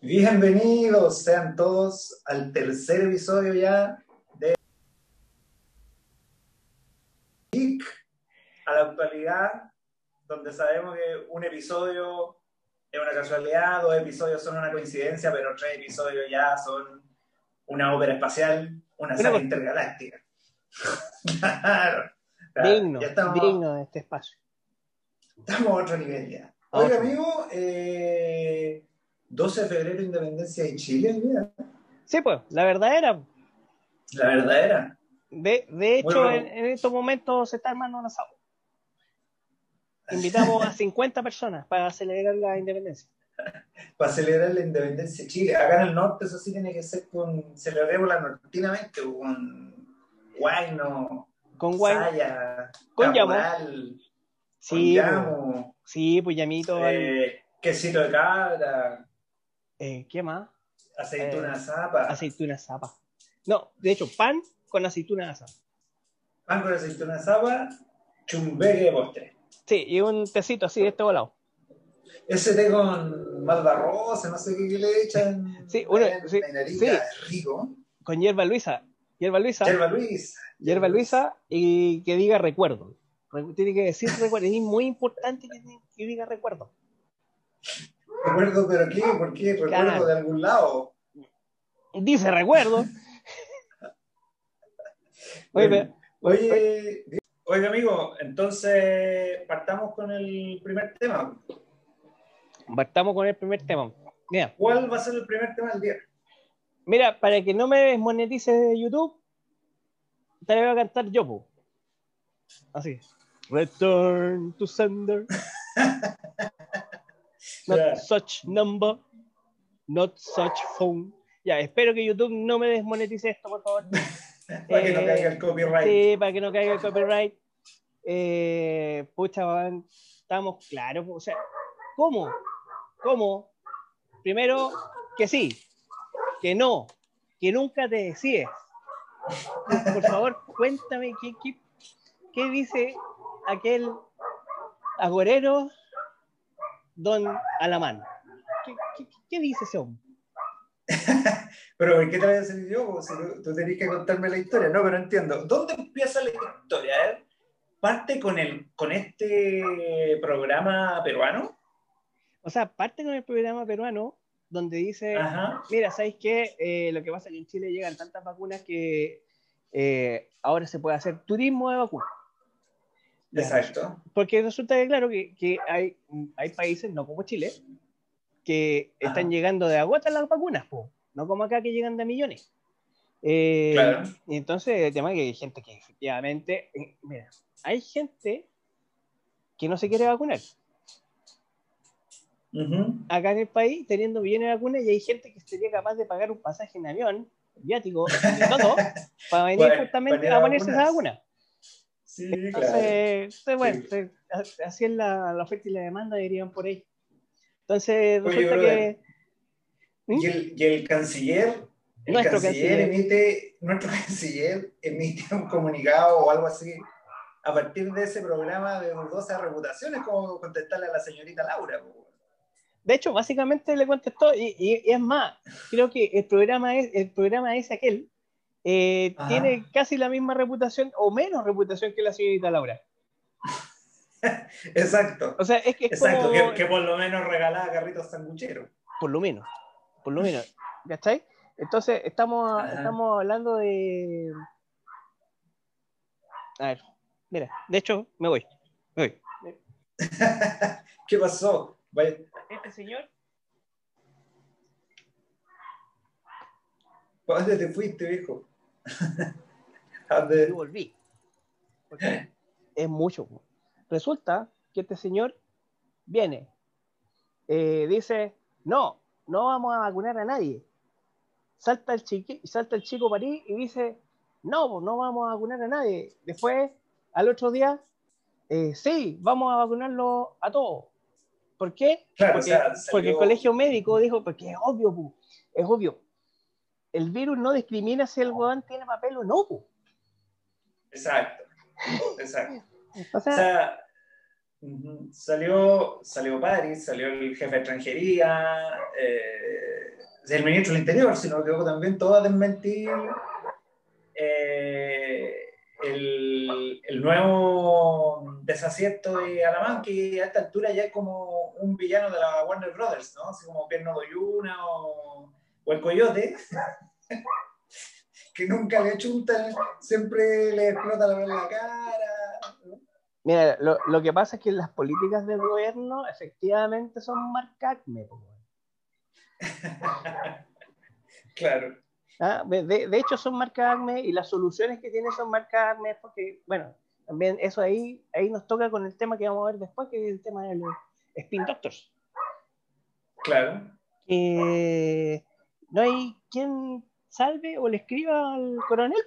Bienvenidos sean todos al tercer episodio ya de Geek a la actualidad, donde sabemos que un episodio es una casualidad, dos episodios son una coincidencia, pero tres episodios ya son una ópera espacial, una saga pues- intergaláctica. claro. Digno, estamos, digno de este espacio. estamos a otro nivel ya. Oiga, otro. amigo, eh, 12 de febrero, independencia de Chile, mira, Sí, pues, la verdadera. la verdadera. De, de hecho, Bueno. en, en estos momentos se está armando un asado. Invitamos a 50 personas para celebrar la independencia. para celebrar la independencia de Chile. Acá en el norte eso sí tiene que ser con, celebrarla nortinamente, con guayno, Con guay. saya, Con caporal, Sí, pues, sí, pues llamito. al- eh, quesito de cabra, eh, ¿Qué más? aceituna Eh, zapa, Aceituna zapa. No, de hecho, pan con aceituna zapa. pan con aceituna zapa, chumbeque de postre. Sí, y un tecito así de este volado. Ese té con malvarrosa, no sé qué, qué le echan. Sí, uno- en, sí, en Arica, sí. rico. Con hierba Luisa. Hierba Luisa. Yerba Luis. Hierba Luisa y que diga recuerdo. Re- Tiene que decir recuerdo. Es muy importante que, que diga recuerdo. Recuerdo, pero ¿qué? ¿Por qué? Recuerdo Claro. de algún lado. Dice recuerdo. Oye, pero- Oye, oye, amigo, entonces partamos con el primer tema. partamos con el primer tema. Mira, ¿Cuál va a ser el primer tema del día? Mira, para que no me desmonetice de YouTube, te voy a cantar yo, po. Así. Return to sender. Not Ya. such number. Not such phone. Ya, espero que YouTube no me desmonetice esto, por favor. Para que no Eh, caiga el copyright. Sí, para que no caiga el copyright. Eh, pucha, weón, estamos claros. O sea, ¿cómo? ¿Cómo? Primero, que sí, que no, que nunca te decides. Por favor, cuéntame qué, qué, qué dice aquel agorero don Alamán. ¿Qué, qué, qué dice ese hombre? Pero ¿por qué te voy a decir yo? Pues, Si tú, tú tenés que contarme la historia. No, pero entiendo. ¿Dónde empieza la historia? A ver, parte con, el, con este programa peruano. O sea, parte con el programa peruano donde dice, Ajá. mira, ¿sabéis qué? Eh, lo que pasa es que en Chile llegan tantas vacunas que eh, ahora se puede hacer turismo de vacunas. Exacto. Porque resulta que, claro, que, que hay, hay países, no como Chile, que están llegando de agota las vacunas, po, no como acá que llegan de millones. Eh, Claro. Y entonces el tema es que hay gente que efectivamente, mira, hay gente que no se quiere vacunar Acá en el país teniendo millones de vacunas y hay gente que sería capaz de pagar un pasaje en avión, viático todo, para venir justamente para a ponerse esa vacuna. Sí, claro. Entonces, entonces, bueno, Sí. a- así es la, la oferta y la demanda, dirían por ahí. Entonces, Oye, resulta brother, que. ¿Mm? Y el, y el canciller, el Nuestro canciller, canciller. emite, nuestro canciller emite un comunicado o algo así a partir de ese programa de dudosa reputación, es como contestarle a la señorita Laura. De hecho, básicamente le contestó, y, y- y es más, creo que el programa es, el programa es aquel, eh, Ajá. tiene casi la misma reputación o menos reputación que la señorita Laura. Exacto. O sea, es que es Exacto, como, que, que por lo menos regalaba carritos sangucheros. por lo menos, por lo menos, ¿cachai? Entonces, estamos, Ajá. estamos hablando de... A ver, mira, de hecho, me voy. Me voy. ¿Qué pasó? Vaya- Este señor ¿Para dónde te fuiste, viejo? Y volví. Porque es mucho. Resulta que este señor viene, eh, dice, no, no vamos a vacunar a nadie. Salta el, chiqui, salta el chico París y dice, no, no vamos a vacunar a nadie. Después, al otro día, eh, sí, vamos a vacunarlo a todos. ¿Por qué? Claro, porque, o sea, salió- porque el colegio médico dijo, porque es obvio, pu, es obvio. El virus no discrimina si el huevón tiene papel o no. pu. Exacto. Exacto. O sea, salió, salió Paris, salió el jefe de extranjería, eh, el ministro del Interior, sino que también todo a desmentir eh, el, el, nuevo desacierto de Alamán, que a esta altura ya es como un villano de la Warner Brothers, ¿no? Así como Pierno Doyuna o, o el Coyote. que nunca le chuntan, siempre le explota la, la cara. Mira, lo, lo, que pasa es que las políticas del gobierno efectivamente son marcacme. claro. ¿Ah? De, de, hecho son marcacme y las soluciones que tiene son marcacme porque, bueno, también eso ahí, ahí nos toca con el tema que vamos a ver después, que es el tema de los spin doctors. Claro. Que no hay quien salve o le escriba al coronel.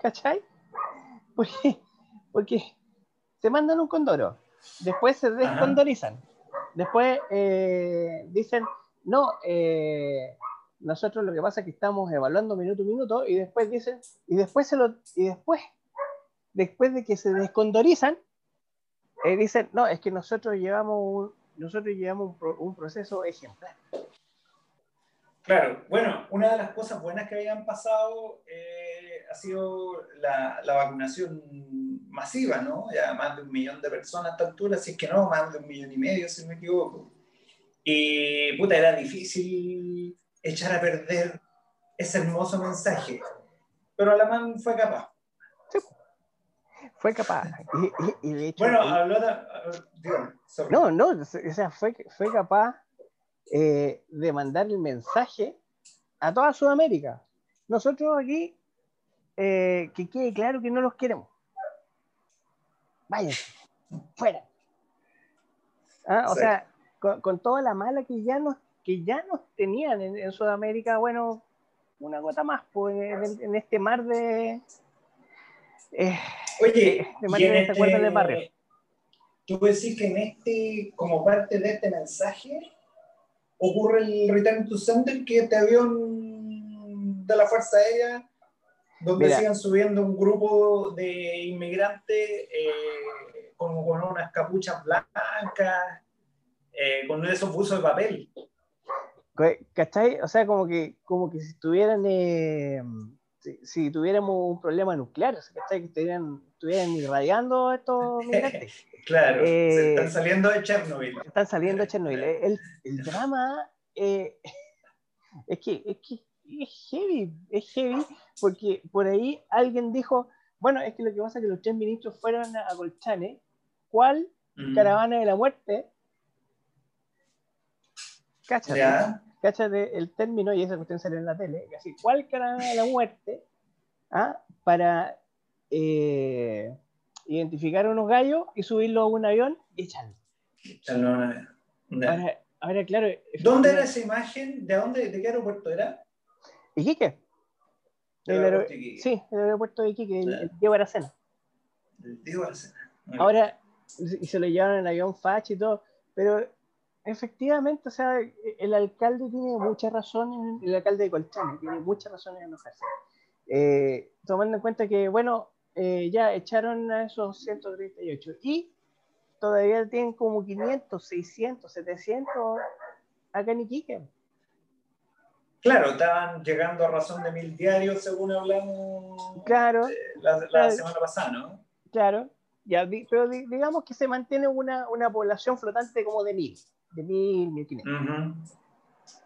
¿Cachai? Porque, porque se mandan un condoro, después se descondorizan, después eh, dicen, no, eh, nosotros lo que pasa es que estamos evaluando minuto a minuto y después dicen, y después se lo, y después, después de que se descondorizan, eh, dicen, no, es que nosotros llevamos un, nosotros llevamos un, proceso ejemplar. Claro, bueno, una de las cosas buenas que habían pasado eh, ha sido la, la, vacunación masiva, ¿no? Ya más de un millón de personas a esta altura, si es que no, más de un millón y medio, si no me equivoco. Y, puta, era difícil echar a perder ese hermoso mensaje, pero Alamán fue capaz. Sí, fue capaz. Y, y, de hecho, bueno, habló de... no, no, o sea, fue, fue capaz eh, de mandar el mensaje a toda Sudamérica. Nosotros aquí, eh, que quede claro que no los queremos. Váyanse, fuera. Ah, o sea, con, con, toda la mala que ya nos, que ya nos tenían en, en Sudamérica, bueno, una gota más pues, en, en este mar de. Eh, Oye, de mar de este, del barrio. Tú decís que en este, como parte de este mensaje, ocurre el Return to Sender, que este avión de la Fuerza Aérea, donde Mira. siguen subiendo un grupo de inmigrantes eh, como con unas capuchas blancas, eh, con esos buzos de papel. ¿Cachai? O sea, como que, como que si tuvieran, eh, si, si, tuviéramos un problema nuclear, ¿cachai? Que estuvieran, estuvieran irradiando estos migrantes. Claro, eh, están saliendo de Chernobyl. Están saliendo de Chernobyl. El, el drama eh, es, que, es que es heavy, es heavy, porque por ahí alguien dijo, bueno, es que lo que pasa es que los tres ministros fueron a Colchane, ¿cuál mm. caravana de la muerte? Cáchate, ¿Ya? cáchate el término, y esa cuestión salió en la tele, así, ¿cuál caravana de la muerte? ¿Ah? Para... Eh, identificar unos gallos y subirlo a un avión y echarlo. Echarlo a un avión. Ahora, ahora, claro. ¿Dónde era esa imagen? ¿De dónde? ¿De qué aeropuerto era? Iquique. El, aeropuerto Iquique. Sí, el aeropuerto de Iquique, el, el Diego Aracena. El Diego Aracena. Ahora, y se lo llevaron en avión Fach y todo, pero efectivamente, o sea, el alcalde tiene mucha razón, el alcalde de Colchane tiene mucha razón en enojarse. Eh, tomando en cuenta que, bueno, eh, ya echaron a esos 138 y todavía tienen como 500, 600, 700 acá en Iquique. Claro, estaban llegando a razón de mil diarios según hablamos claro, la, la claro, semana pasada, ¿no? Claro, ya, pero digamos que se mantiene una, una población flotante como de mil, de mil, mil quinientos. Uh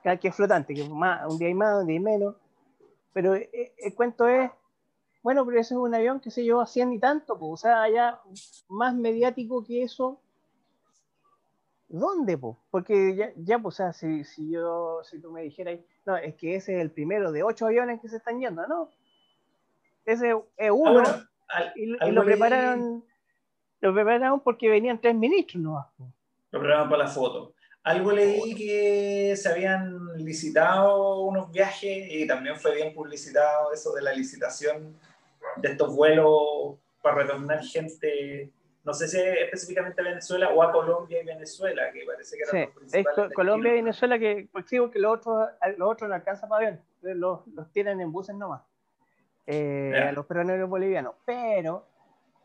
-huh. Que es flotante, que más, un día hay más, un día hay menos. Pero el, eh, el cuento es bueno, pero ese es un avión que se llevó a 100 y tanto, pues, o sea, ya más mediático que eso. ¿Dónde, pues? Porque ya, ya pues, o sea, si, si, yo, si tú me dijeras, no, es que ese es el primero de ocho aviones que se están yendo, ¿no? Ese es uno, ah, bueno, al, y, y lo prepararon, lo prepararon porque venían tres ministros, ¿no? Lo prepararon para la foto. Algo leí que se habían licitado unos viajes y también fue bien publicitado eso de la licitación de estos vuelos para retornar gente, no sé si específicamente a Venezuela o a Colombia y Venezuela, que parece que eran sí, es Colombia y Venezuela, que pues, que los otros, los otros no alcanzan para avión, los, los tienen en buses nomás. eh, a los peruanos y los bolivianos, pero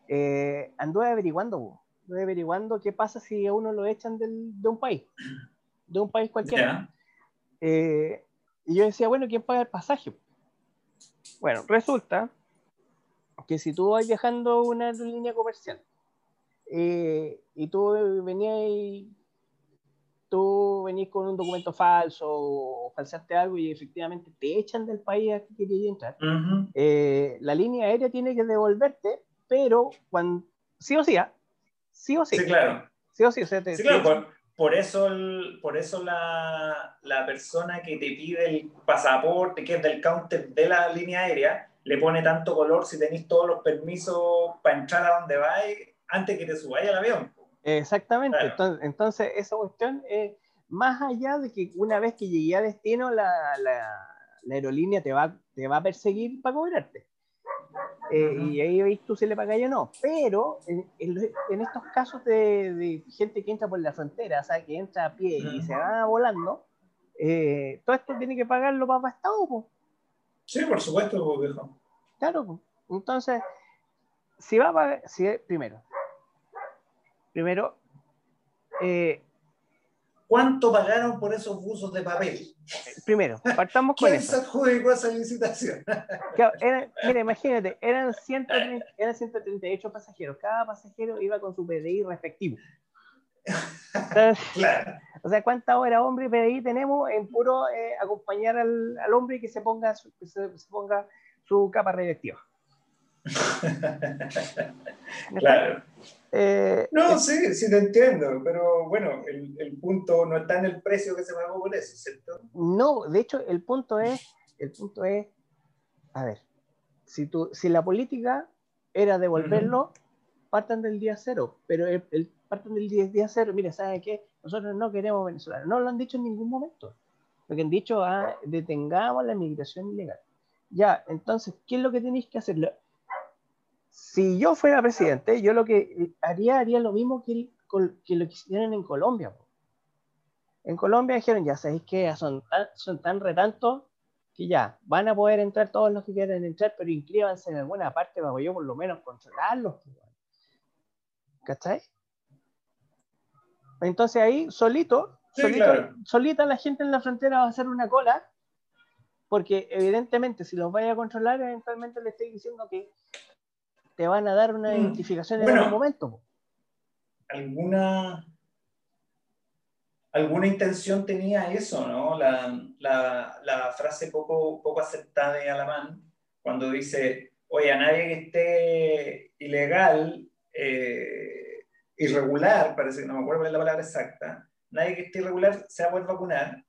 eh, anduve averiguando, anduve averiguando qué pasa si a uno lo echan del, de un país, de un país cualquiera. Eh, y yo decía, bueno, ¿quién paga el pasaje? Bueno, resulta que si tú vas viajando una línea comercial eh, y tú venías y tú venís con un documento falso o falsaste algo y efectivamente te echan del país a que querías entrar, eh, la línea aérea tiene que devolverte, pero cuando, sí o sí, ¿ah? sí o sí. Sí, claro. Sí o sí, o sea, sí, claro, por, eso, por eso la, la, persona que te pide el pasaporte, que es del counter de la línea aérea, le pone tanto color si tenéis todos los permisos para entrar a donde vais antes que te subáis al avión. Exactamente, entonces, esa cuestión es más allá de que una vez que llegué a destino la, la, aerolínea te va, te va a perseguir para cobrarte. Eh, y ahí veis tú si le pagas o no. Pero en, en, estos casos de, de, gente que entra por la frontera, o sea, que entra a pie y se va volando, eh, todo esto tiene que pagarlo para Estado. Sí, por supuesto, viejo. Claro, entonces, si va a pagar, si, primero, primero, eh, ¿Cuánto pagaron por esos buzos de papel? Primero, partamos con ¿Quién eso. ¿Quién se adjudicó esa licitación? mira, imagínate, eran, 130, eran 138 pasajeros. Cada pasajero iba con su PDI respectivo. claro. O sea, ¿cuántas horas hombre PDI tenemos en puro eh, acompañar al, al, hombre que se ponga su, se, ponga su capa radiactiva? claro. Eh, no, sí, sí te entiendo, pero bueno, el, el, punto no está en el precio que se pagó por eso, ¿cierto? No, de hecho, el punto es, el punto es, a ver, si, tú, si la política era devolverlo, partan del día cero, pero el, el partan del día, día cero, mire, ¿saben qué? Nosotros no queremos venezolanos, no lo han dicho en ningún momento. Lo que han dicho, ah, detengamos la migración ilegal. Ya, entonces, ¿qué es lo que tenéis que hacer? Si yo fuera presidente, yo lo que haría, haría lo mismo que, que lo que hicieron en Colombia. En Colombia dijeron, ya sabéis que son tan, son tan retantos que ya van a poder entrar todos los que quieran entrar, pero inscríbanse en alguna parte para yo por lo menos controlarlos. ¿Cachai? Entonces ahí, solito, solita la gente en la frontera va a hacer una cola, porque evidentemente si los vaya a controlar, eventualmente le estoy diciendo que te van a dar una mm. identificación en algún momento. ¿Alguna, alguna intención tenía eso, ¿no? La, la, la, frase poco, poco aceptada de Alamán, cuando dice, oye, a nadie que esté ilegal, eh, irregular, parece que no me acuerdo la palabra exacta, nadie que esté irregular se va a poder vacunar.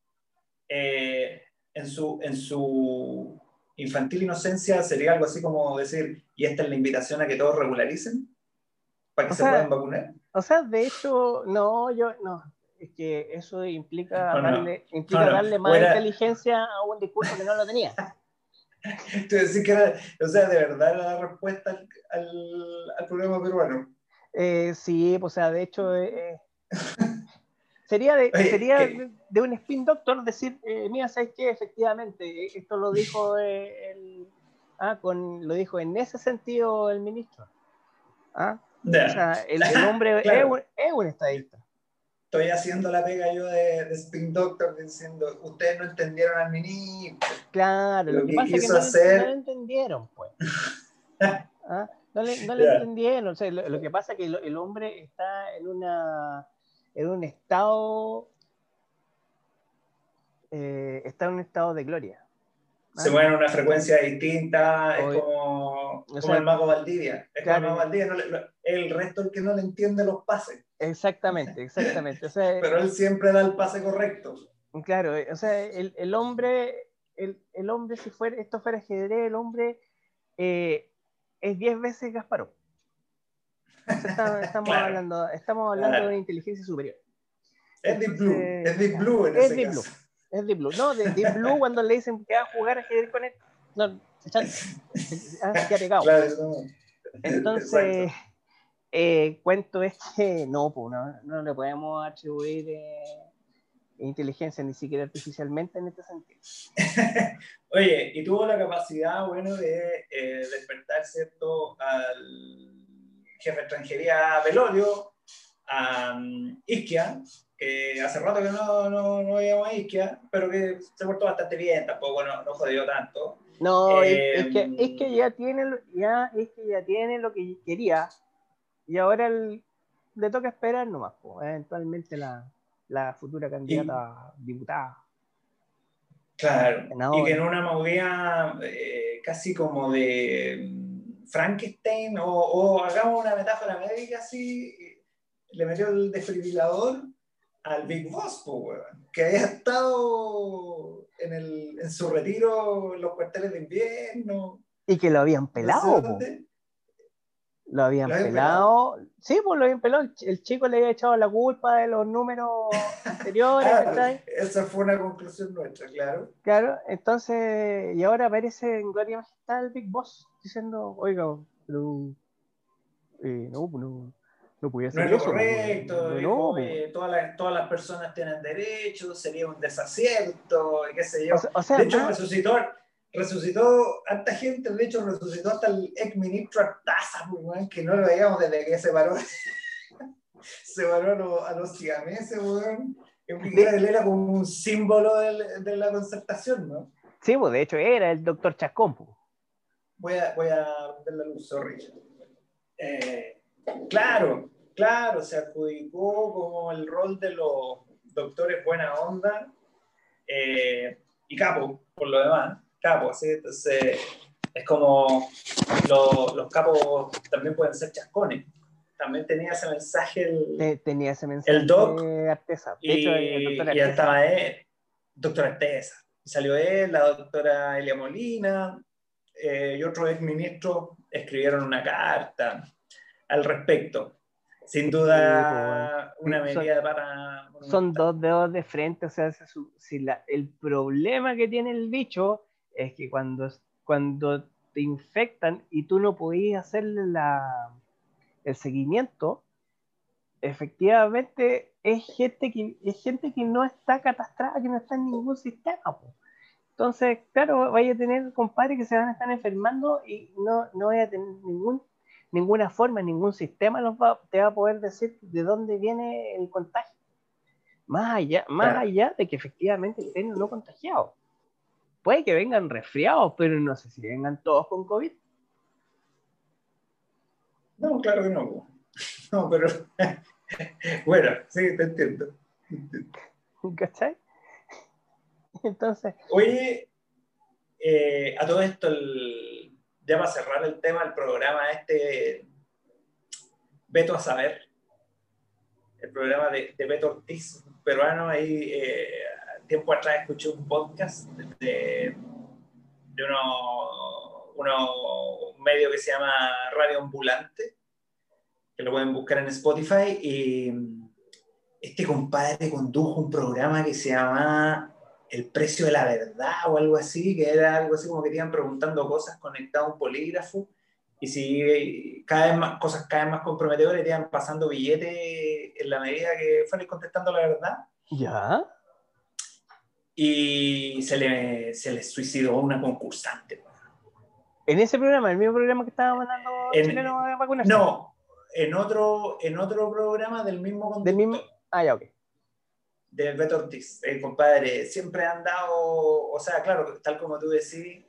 Eh, en, su, en su infantil inocencia sería algo así como decir, y esta es la invitación a que todos regularicen para que se puedan vacunar. O sea, de hecho, no, yo no. Es que eso implica darle, Implica darle más inteligencia a un discurso que no lo tenía. Tú decís que era, o sea, de verdad la respuesta al, al, problema peruano. Eh, sí, pues, o sea, de hecho, eh, eh Sería de, sería de, un spin doctor decir, eh, mira, ¿sabes qué? Efectivamente, esto lo dijo eh, el, ah, con, lo dijo en ese sentido el ministro. ¿Ah? O sea, el, hombre es, un, es, un, estadista. Estoy haciendo la pega yo de, de, spin doctor diciendo, ustedes no entendieron al ministro. Claro, lo, que, pasa es que no, hacer... no, lo entendieron, pues. ¿Ah? No le, no le entendieron. O sea, lo, lo, que pasa es que el hombre está en una en un estado, eh, está en un estado de gloria. Se mueve en una frecuencia distinta, es como, el mago Valdivia. Es como el mago Valdivia, el resto el que no le entiende los pases. Exactamente, exactamente. Pero él siempre da el pase correcto. Claro, o sea, el, el hombre, el, el, hombre, si fuera, esto fuera ajedrez, el hombre eh, es 10 veces Estamos, hablando, estamos hablando de una inteligencia superior. Es Deep Blue, es Deep Blue en es ese Deep caso. Blue. Es Deep Blue. No, de Deep Blue cuando le dicen que va a jugar ajedrez con él, no, se ha pegado. Entonces, eh, cuento es que no, pues, no, no le podemos atribuir eh, inteligencia, ni siquiera artificialmente en este sentido. Oye, y tuvo la capacidad, bueno, de eh, despertar, ¿cierto?, al jefe de extranjería Velorio, a um, Isquia, que hace rato que no, no, no veíamos a Isquia, pero que se portó bastante bien, tampoco no, no jodió tanto. No, es, que, es que ya tiene, ya, es que ya tiene lo que quería, y ahora le toca esperar nomás, pues, eventualmente la, la futura candidata diputada. Claro, y que en una movida eh, casi como de mm, Frankenstein, o, hagamos una metáfora médica así, le metió el desfibrilador al Big Boss, que había estado en, el, en su retiro en los cuarteles de invierno. Y que lo habían pelado. Lo habían pelado. Sí, pues lo habían pelado. El chico le había echado la culpa de los números anteriores. esa fue una conclusión nuestra, claro. Claro, entonces, y ahora aparece en Gloria Majestad el Big Boss diciendo, oiga, pero, eh, no, pues no, no podía ser. No es lo correcto, no, pues. eh, todas, las, todas las personas tienen derechos, sería un desacierto, qué sé yo. de hecho, ah, resucitó resucitó harta gente, de hecho resucitó hasta el ex ministro Artaza, pues, que no lo veíamos desde que se paró, se paró a los, siameses, weón. Él era como un símbolo de, de, la concertación, ¿no? Sí, pues de hecho era el doctor Chascón. Pues. Voy a, voy a ver la luz, sorry. Eh, claro, claro, se adjudicó como el rol de los doctores buena onda eh, y capo, por lo demás capos, ¿sí? Entonces, es como los capos también pueden ser chascones. También tenía ese mensaje el, tenía ese mensaje el doc Arteza. y, y estaba él, doctor Arteza. Salió él, la doctora Elia Molina eh, y otro ex ministro escribieron una carta al respecto. Sin duda, pues, una medida para... Son dos dedos de frente, o sea, si la, el problema que tiene el bicho es que cuando, cuando te infectan y tú no podías hacerle la, el seguimiento, efectivamente es gente que es gente que no está catastrada, que no está en ningún sistema. Entonces, claro, vaya a tener compadres que se van a estar enfermando y no, no vaya a tener ningún, ninguna forma, ningún sistema los va, te va a poder decir de dónde viene el contagio. Más allá, más allá de que efectivamente estén no contagiados puede que vengan resfriados, pero no sé si vengan todos con COVID. No, claro que no. No, pero bueno, sí, te entiendo. ¿Cachai? Entonces. Oye, eh, a todo esto, ya para cerrar el tema del programa, este Beto a Saber, el programa de, Beto Ortiz, peruano, ahí eh, tiempo atrás escuché un podcast de, de uno, uno, un medio que se llama Radio Ambulante, que lo pueden buscar en Spotify, y este compadre condujo un programa que se llama El precio de la verdad o algo así, que era algo así como que iban preguntando cosas conectado a un polígrafo, y si cada vez más cosas cada vez más comprometedoras te iban pasando billetes en la medida que fueras contestando la verdad. Ya y se le, se le suicidó una concursante. ¿En ese programa, el mismo programa que estaba mandando en, a vacunarse? No, en otro, en otro programa del mismo conductor. Del mismo, ah, ya, ok. De Beto Ortiz, el compadre, siempre han dado, o sea, claro, tal como tú decís,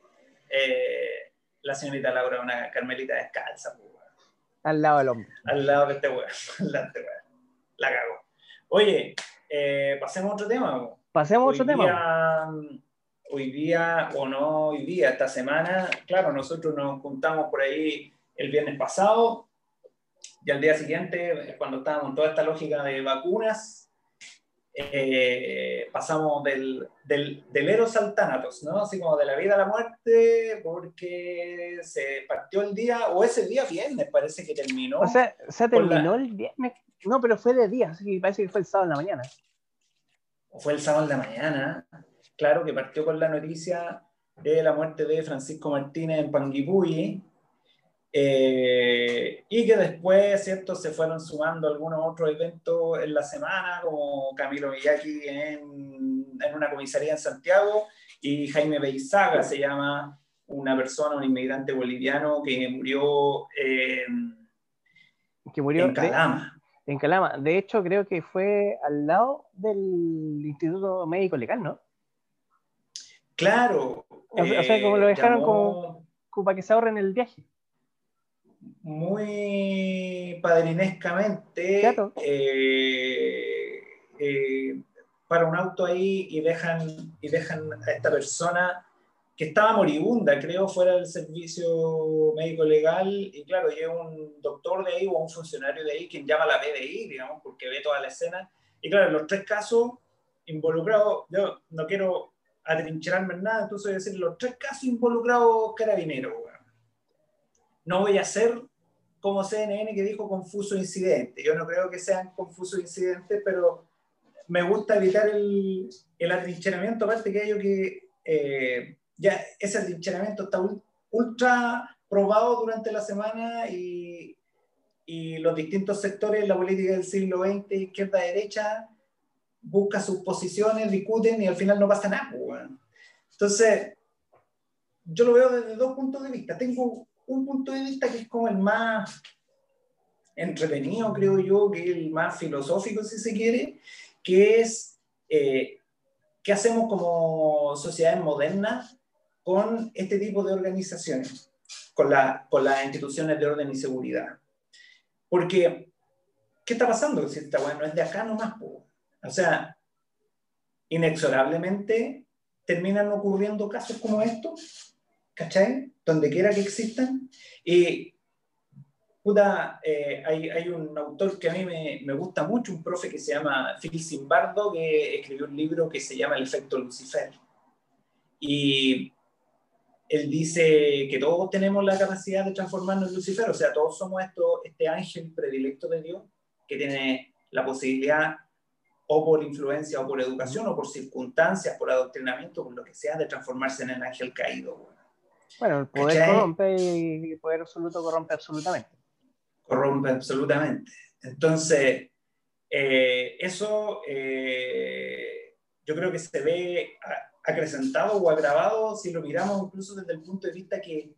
eh, la señorita Laura una carmelita descalza. Pues, al lado del hombre. Al lado de este weón, este La cago. Oye, eh, pasemos a otro tema. Pasemos a otro tema. Hoy día, o no hoy día, esta semana, claro, nosotros nos juntamos por ahí el viernes pasado y al día siguiente, cuando estábamos en toda esta lógica de vacunas, eh, pasamos del, del, del, Eros al Tánatos, ¿no? Así como de la vida a la muerte, porque se partió el día, o ese día viernes parece que terminó. O sea, se terminó el viernes, no, pero fue de día, así que parece que fue el sábado en la mañana fue el sábado en la mañana, claro, que partió con la noticia de la muerte de Francisco Martínez en Panguipulli. Eh, y que después, ¿cierto? Se fueron sumando algunos otros eventos en la semana, como Camilo Miyaki en, en una comisaría en Santiago y Jaime Beizaga se llama una persona, un inmigrante boliviano que murió, eh, que murió en Calama. De, en Calama. De hecho, creo que fue al lado del Instituto Médico Legal, ¿no? Claro. O, sea, como lo eh, dejaron como, como para que se ahorren el viaje muy padrinescamente eh, eh, para un auto ahí y dejan, y dejan a esta persona que estaba moribunda, creo, fuera del servicio médico legal, y claro, llega un doctor de ahí o un funcionario de ahí quien llama a la PDI, digamos, porque ve toda la escena, y claro, los tres casos involucrados, yo no quiero atrincherarme en nada, entonces decir, los tres casos involucrados carabineros, no voy a hacer como CNN que dijo confuso incidente. Yo no creo que sean confusos incidentes, pero me gusta evitar el, el atrincheramiento, aparte que ello que eh, ya ese atrincheramiento está ultra probado durante la semana y, y los distintos sectores de la política del siglo XX, izquierda, derecha, buscan sus posiciones, discuten y al final no pasa nada. Pues, Entonces, yo lo veo desde dos puntos de vista. Tengo un punto de vista que es como el más entretenido, creo yo, que es el más filosófico, si se quiere, que es eh, qué hacemos como sociedades modernas con este tipo de organizaciones, con, la, con las instituciones de orden y seguridad. Porque, ¿qué está pasando? Si esta bueno, es de acá nomás, o sea, inexorablemente terminan ocurriendo casos como estos ¿cachai? Donde quiera que existan. Y, puta, eh, hay, hay, un autor que a mí me, me, gusta mucho, un profe que se llama Phil Zimbardo, que escribió un libro que se llama El efecto Lucifer. Y él dice que todos tenemos la capacidad de transformarnos en Lucifer, o sea, todos somos esto, este ángel predilecto de Dios que tiene la posibilidad o por influencia o por educación o por circunstancias, por adoctrinamiento, por lo que sea, de transformarse en el ángel caído. Bueno, el poder corrompe y el poder absoluto corrompe absolutamente. Corrompe absolutamente. Entonces, eh, eso eh, yo creo que se ve acrecentado o agravado si lo miramos incluso desde el punto de vista que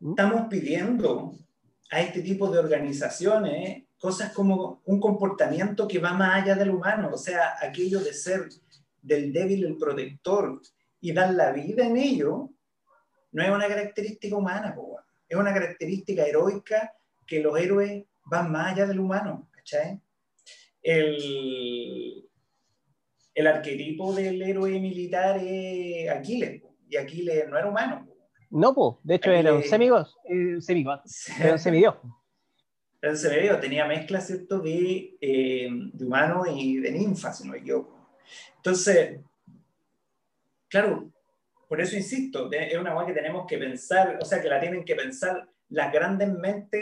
¿Mm? estamos pidiendo a este tipo de organizaciones cosas como un comportamiento que va más allá del humano, o sea, aquello de ser del débil el protector, y dar la vida en ello, no es una característica humana, es una característica heroica que los héroes van más allá del humano, ¿cachai? El, el arquetipo del héroe militar es Aquiles, y Aquiles no era humano. No, pues, de hecho era un semigod, eh, semigod, era un semidios. Era un semidios, tenía mezcla, ¿cierto?, de, eh, de humano y de ninfa, si no me equivoco. Entonces, Claro, por eso insisto, es una cosa que tenemos que pensar, o sea, que la tienen que pensar las grandes mentes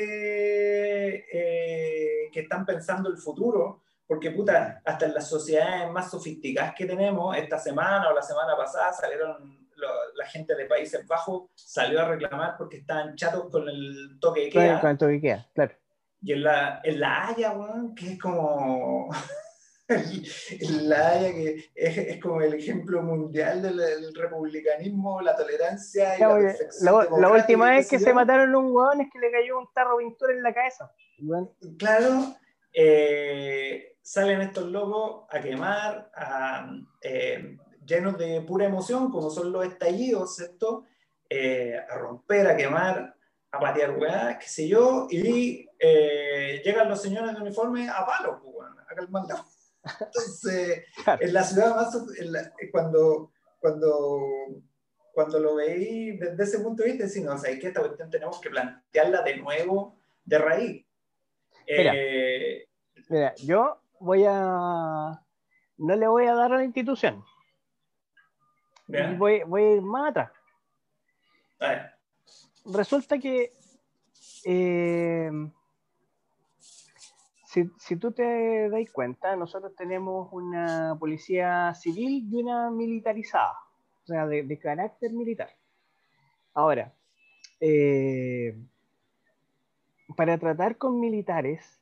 eh, que están pensando el futuro, porque puta, hasta en las sociedades más sofisticadas que tenemos, esta semana o la semana pasada salieron la gente de Países Bajos, salió a reclamar porque estaban chatos con el toque de queda. Con el toque de queda, claro. Y en la, en la Haya, que es como... la Haya que es, como el ejemplo mundial del, republicanismo, la tolerancia y la perfección. La, última vez que se mataron un huevón es que le cayó un tarro pintura en la cabeza. Claro, eh, salen estos locos a quemar, a, eh, llenos de pura emoción, como son los estallidos, ¿cierto? Eh, a romper, a quemar, a patear hueá, qué sé yo, y llegan los señores de uniforme a palos, pues, a calmar la entonces, en la ciudad más, cuando, cuando, cuando lo veí desde ese punto de vista, decís, no, o sea, que esta cuestión tenemos que plantearla de nuevo, de raíz. Mira, eh, mira, yo voy a, no le voy a dar a la institución. Voy, voy, a ir más atrás. Resulta que eh, si, tú te das cuenta, nosotros tenemos una policía civil y una militarizada, o sea, de, carácter militar. Ahora, eh, para tratar con militares,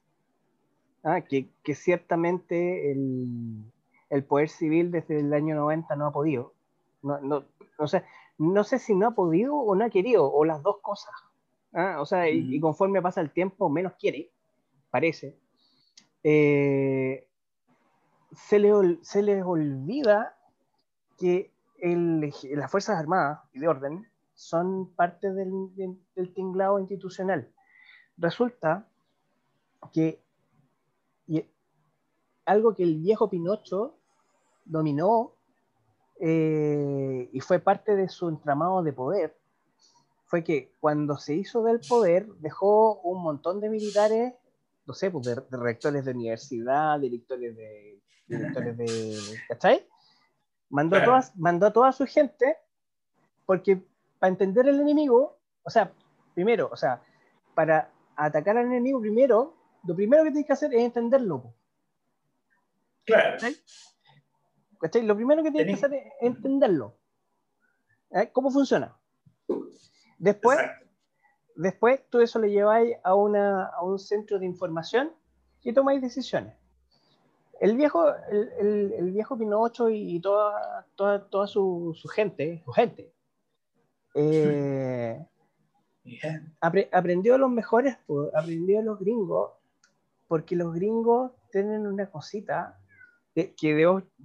ah, que, ciertamente el, poder civil desde el año 90 no ha podido, no, no, o sea, no sé si no ha podido o no ha querido, o las dos cosas. Ah, o sea, y, conforme pasa el tiempo, menos quiere, parece. Eh, se, le, se les olvida que las Fuerzas Armadas y de orden son parte del, del, tinglado institucional. Resulta que algo que el viejo Pinocho dominó eh, y fue parte de su entramado de poder fue que cuando se hizo del poder dejó un montón de militares, no sé, pues de, rectores de universidad, directores de... Directores de ¿Cachai? Mandó, mandó a toda su gente porque para entender el enemigo, o sea, primero, o sea, para atacar al enemigo primero, lo primero que tienes que hacer es entenderlo. Claro. Lo primero que tienes que hacer es entenderlo. ¿Eh? ¿Cómo funciona? Después, después tú eso le lleváis a, una, a un centro de información y tomáis decisiones. El viejo, el, el, viejo Pinocho y, toda, toda, toda su, su, gente, su gente, eh, aprendió a los mejores, aprendió a los gringos, porque los gringos tienen una cosita que,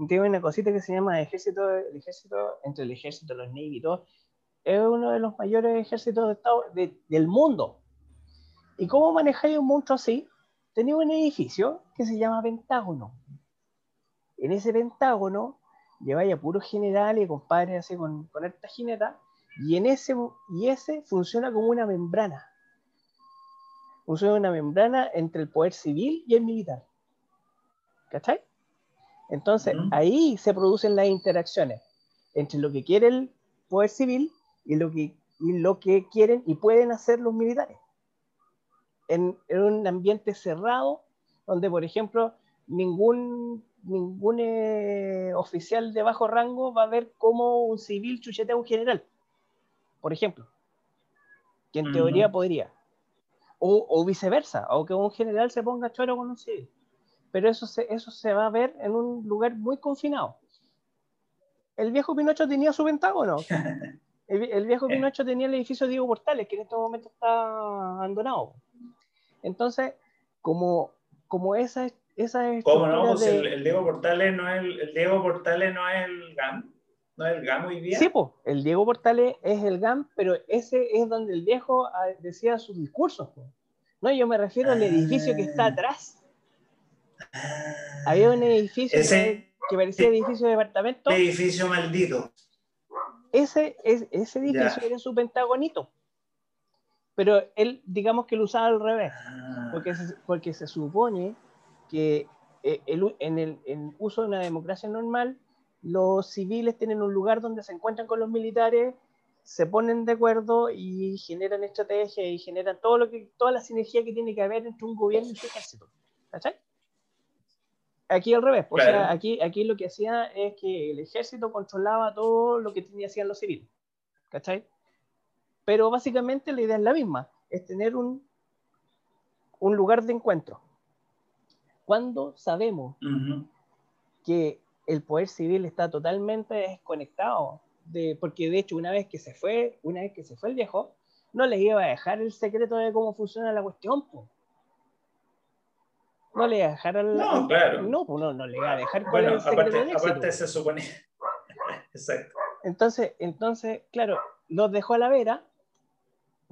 tiene una cosita que se llama ejército, el ejército, entre el ejército, los Navy y todo, es uno de los mayores ejércitos de Estado del mundo. ¿Y cómo manejáis un monstruo así? Tenía un edificio que se llama Pentágono. En ese Pentágono lleváis a puros generales compadres así con, con esta jineta, y, en ese, y ese funciona como una membrana. Funciona una membrana entre el poder civil y el militar. ¿Cachai? Entonces, ahí se producen las interacciones entre lo que quiere el poder civil y lo que, y lo que quieren y pueden hacer los militares. En, un ambiente cerrado, donde, por ejemplo, ningún, ningún eh, oficial de bajo rango va a ver cómo un civil chuchetea a un general, por ejemplo, que en teoría podría. O, o, viceversa, o que un general se ponga choro con un civil. Pero eso se, eso se va a ver en un lugar muy confinado. El viejo Pinocho tenía su pentágono. El, viejo eh. Pinocho tenía el edificio Diego Portales, que en este momento está abandonado. Entonces, como, como esa, esa ¿Cómo no? Pues el, Diego Portales no es el, Diego Portales no es el GAM. ¿No es el GAM hoy día? Sí, pues, el Diego Portales es el GAM, pero ese es donde el viejo ah, decía sus discursos. No, yo me refiero al edificio que está ah. atrás. Había un edificio que, que, parecía edificio de departamento. Edificio maldito ese, ese edificio era su pentagonito. Pero él, digamos que lo usaba al revés, ah. porque se, porque se supone que eh, en el uso de una democracia normal, los civiles tienen un lugar donde se encuentran con los militares, se ponen de acuerdo y generan estrategias y generan todo lo que, toda la sinergia que tiene que haber entre un gobierno y su ejército. ¿Cachai? Aquí al revés, o sea, aquí, aquí lo que hacía es que el ejército controlaba todo lo que tenía, hacían los civiles, ¿cachai? Pero básicamente la idea es la misma, es tener un, un lugar de encuentro. Cuando sabemos que el poder civil está totalmente desconectado, de, porque de hecho una vez que se fue, una vez que se fue el viejo, no les iba a dejar el secreto de cómo funciona la cuestión, pues no le iba a dejar al. No, claro. No, pues no, no le iba a dejar cuál bueno, aparte, aparte se supone. Exacto. Entonces, entonces, claro, los dejó a la vera.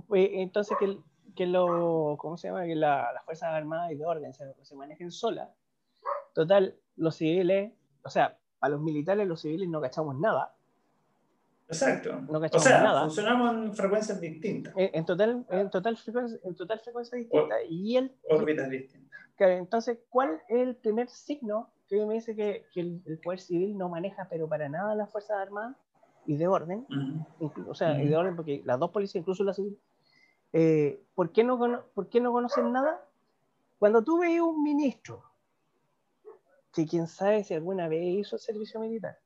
Entonces que, que lo, ¿cómo se llama? Que la, las Fuerzas Armadas y de Orden se, se manejen solas. Total, los civiles, o sea, a los militares, los civiles no cachamos nada. Exacto. No o sea, nada. funcionamos en frecuencias distintas. En, total, en total frecuencia, en total frecuencia distinta. y el, órbitas distintas entonces, ¿cuál es el primer signo que me dice que, el, poder civil no maneja, pero para nada las Fuerzas Armadas y de orden? o sea, y de orden porque las dos policías, incluso la civil, eh, ¿por, qué no, ¿por qué no conocen nada? Cuando tú ves un ministro, que quién sabe si alguna vez hizo servicio militar,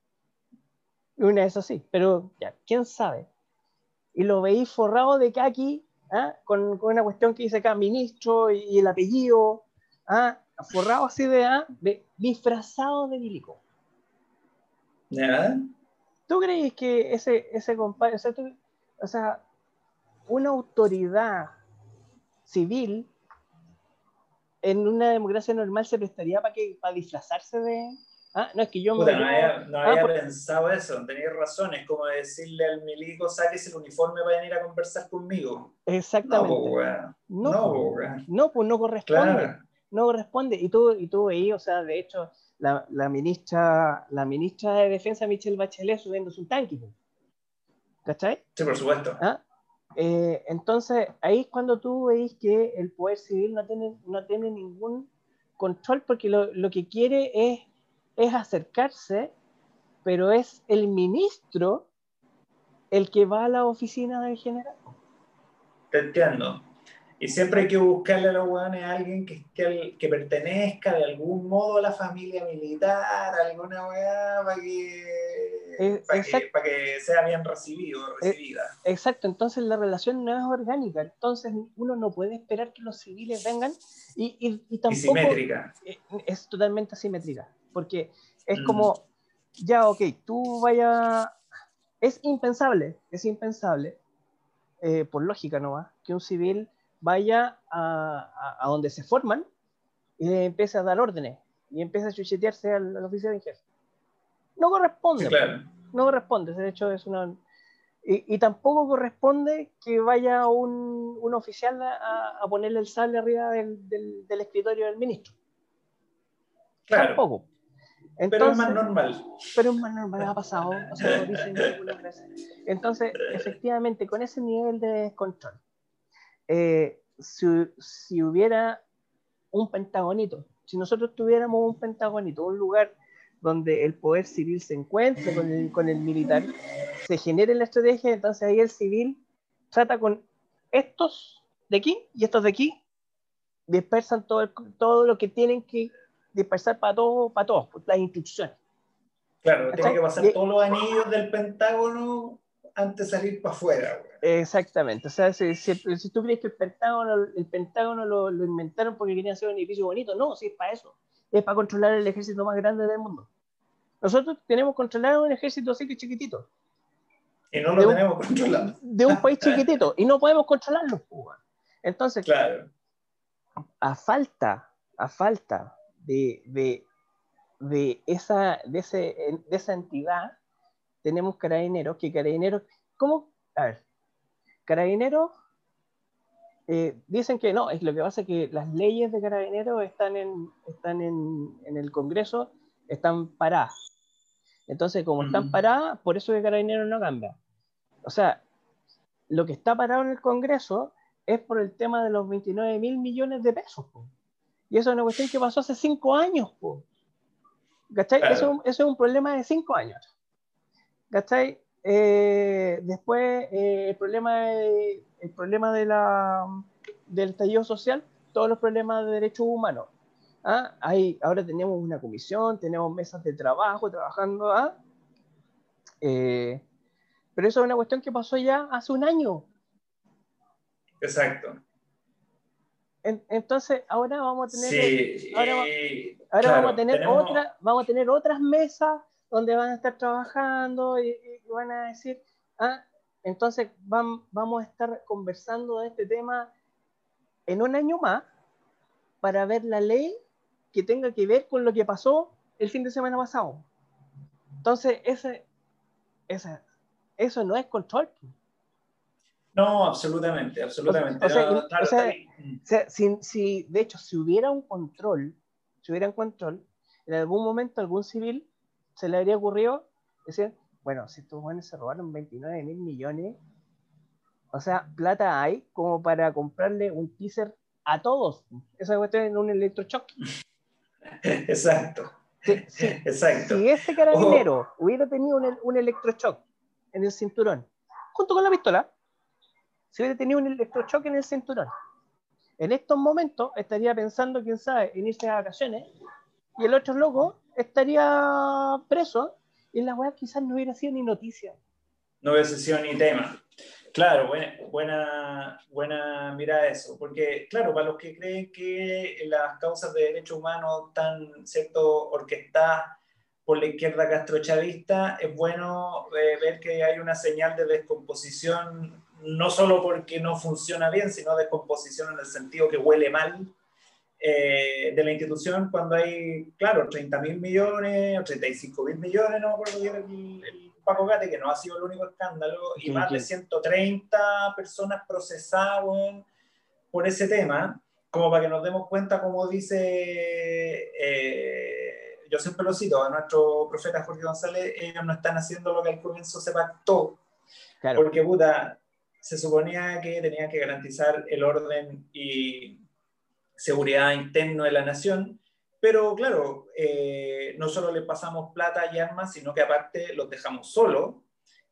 una vez así, pero ya, quién sabe, y lo veis forrado de kaki, ¿ah? con, con, una cuestión que dice acá ministro y, el apellido, ¿ah? forrado así de, ¿ah? de disfrazado de milico. ¿Ya? ¿Tú crees que ese, ese compadre, o sea, una autoridad civil en una democracia normal se prestaría para que para disfrazarse de ah no es que yo me... no había, no había ah, pensado eso tenéis razón es como decirle al milico saques el uniforme para venir a conversar conmigo exactamente no pues no, no, no, pues no corresponde no corresponde y tú y tú veí o sea de hecho la, la, ministra la ministra de defensa Michelle Bachelet subiendo su tanque ¿cachai? sí por supuesto ¿Ah? Eh, entonces, ahí es cuando tú veis que el poder civil no tiene, no tiene ningún control porque lo, lo que quiere es, es acercarse, pero es el ministro el que va a la oficina del general. Te entiendo. Y siempre hay que buscarle a los hueones a alguien que, que, que, pertenezca de algún modo a la familia militar, alguna weá, para que, para que, para que, sea bien recibido o recibida. Exacto, entonces la relación no es orgánica, entonces uno no puede esperar que los civiles vengan y, y, y tampoco... simétrica. Eh, es totalmente asimétrica, porque es mm. como, ya, ok, tú vaya... Es impensable, es impensable, eh, por lógica nomás, que un civil vaya a, a, donde se forman y le empiece a dar órdenes y empieza a chuchetearse al, oficial en jefe. No corresponde. No corresponde. De hecho, es una. Y, y tampoco corresponde que vaya un, un oficial a, a, ponerle el sable arriba del, del, del, escritorio del ministro. Claro. Tampoco. Entonces, pero es más normal. Pero es más normal, ha pasado. O sea, Entonces, efectivamente, con ese nivel de descontrol, eh, si, si, hubiera un pentagonito, si nosotros tuviéramos un pentagonito, un lugar donde el poder civil se encuentre con el, con el militar, se genere la estrategia, entonces ahí el civil trata con estos de aquí y estos de aquí, dispersan todo, todo lo que tienen que dispersar para, todo, para todos, las instrucciones. Claro, tiene que pasar todos los anillos del Pentágono antes de salir para afuera. Exactamente. O sea, si, si, tú crees que el Pentágono, el Pentágono lo, lo, inventaron porque querían hacer un edificio bonito, no, sí es para eso. Es para controlar el ejército más grande del mundo. Nosotros tenemos controlado un ejército así que chiquitito. Y no lo tenemos controlado. De un país chiquitito. y no podemos controlarlo. Pues, Entonces, claro. a falta, a falta de, de, de, esa, de, ese, de esa entidad, tenemos carabineros, que carabineros, ¿cómo? A ver, carabineros eh, dicen que no, es lo que pasa es que las leyes de carabineros están en, están en, en el Congreso, están paradas. Entonces, como están paradas, por eso que carabineros no cambia. O sea, lo que está parado en el Congreso es por el tema de los 29 mil millones de pesos. Y eso es una cuestión que pasó hace cinco años. ¿Cachai? Eso, eso, es un problema de cinco años. ¿Cachai? Eh, después, eh, el, problema el problema de la, del estallido social, todos los problemas de derechos humanos. ¿ah? Hay, ahora tenemos una comisión, tenemos mesas de trabajo trabajando. ¿ah? Eh, pero eso es una cuestión que pasó ya hace un año. Exacto. entonces, ahora vamos a tener, ahora, vamos a tener otra, vamos a tener otras mesas donde van a estar trabajando y, van a decir, ah, entonces vamos a estar conversando de este tema en un año más para ver la ley que tenga que ver con lo que pasó el fin de semana pasado. Entonces, ese, ese, eso no es control. No, absolutamente, absolutamente. O sea, si, si, de hecho, si hubiera un control, si hubiera un control, en algún momento algún civil se le habría ocurrido decir, bueno, si estos jóvenes se robaron 29 mil millones, o sea, plata hay como para comprarle un teaser a todos. Esa cuestión en un electroshock. Exacto. Exacto. Si ese carabinero hubiera tenido un, un electroshock en el cinturón, junto con la pistola, si hubiera tenido un electroshock en el cinturón, en estos momentos estaría pensando, quién sabe, en irse a vacaciones, y el otro loco estaría preso y la weá quizás no hubiera sido ni noticia. No hubiese sido ni tema. Claro, buena, buena, buena mira eso, porque claro, para los que creen que las causas de derechos humanos están, ¿cierto?, orquestadas por la izquierda castrochavista, es bueno eh, ver que hay una señal de descomposición, no solo porque no funciona bien, sino descomposición en el sentido que huele mal eh, de la institución cuando hay, claro, 30 mil millones o 35 mil millones, no me acuerdo bien el, el Paco Gate, que no ha sido el único escándalo, y más de 130 personas procesadas por ese tema, como para que nos demos cuenta, como dice, eh, yo siempre lo cito, a nuestro profeta Jorge González, ellos no están haciendo lo que al comienzo se pactó, porque puta, se suponía que tenían que garantizar el orden y seguridad interno de la nación, pero claro, eh, no solo le pasamos plata y armas, sino que aparte los dejamos solos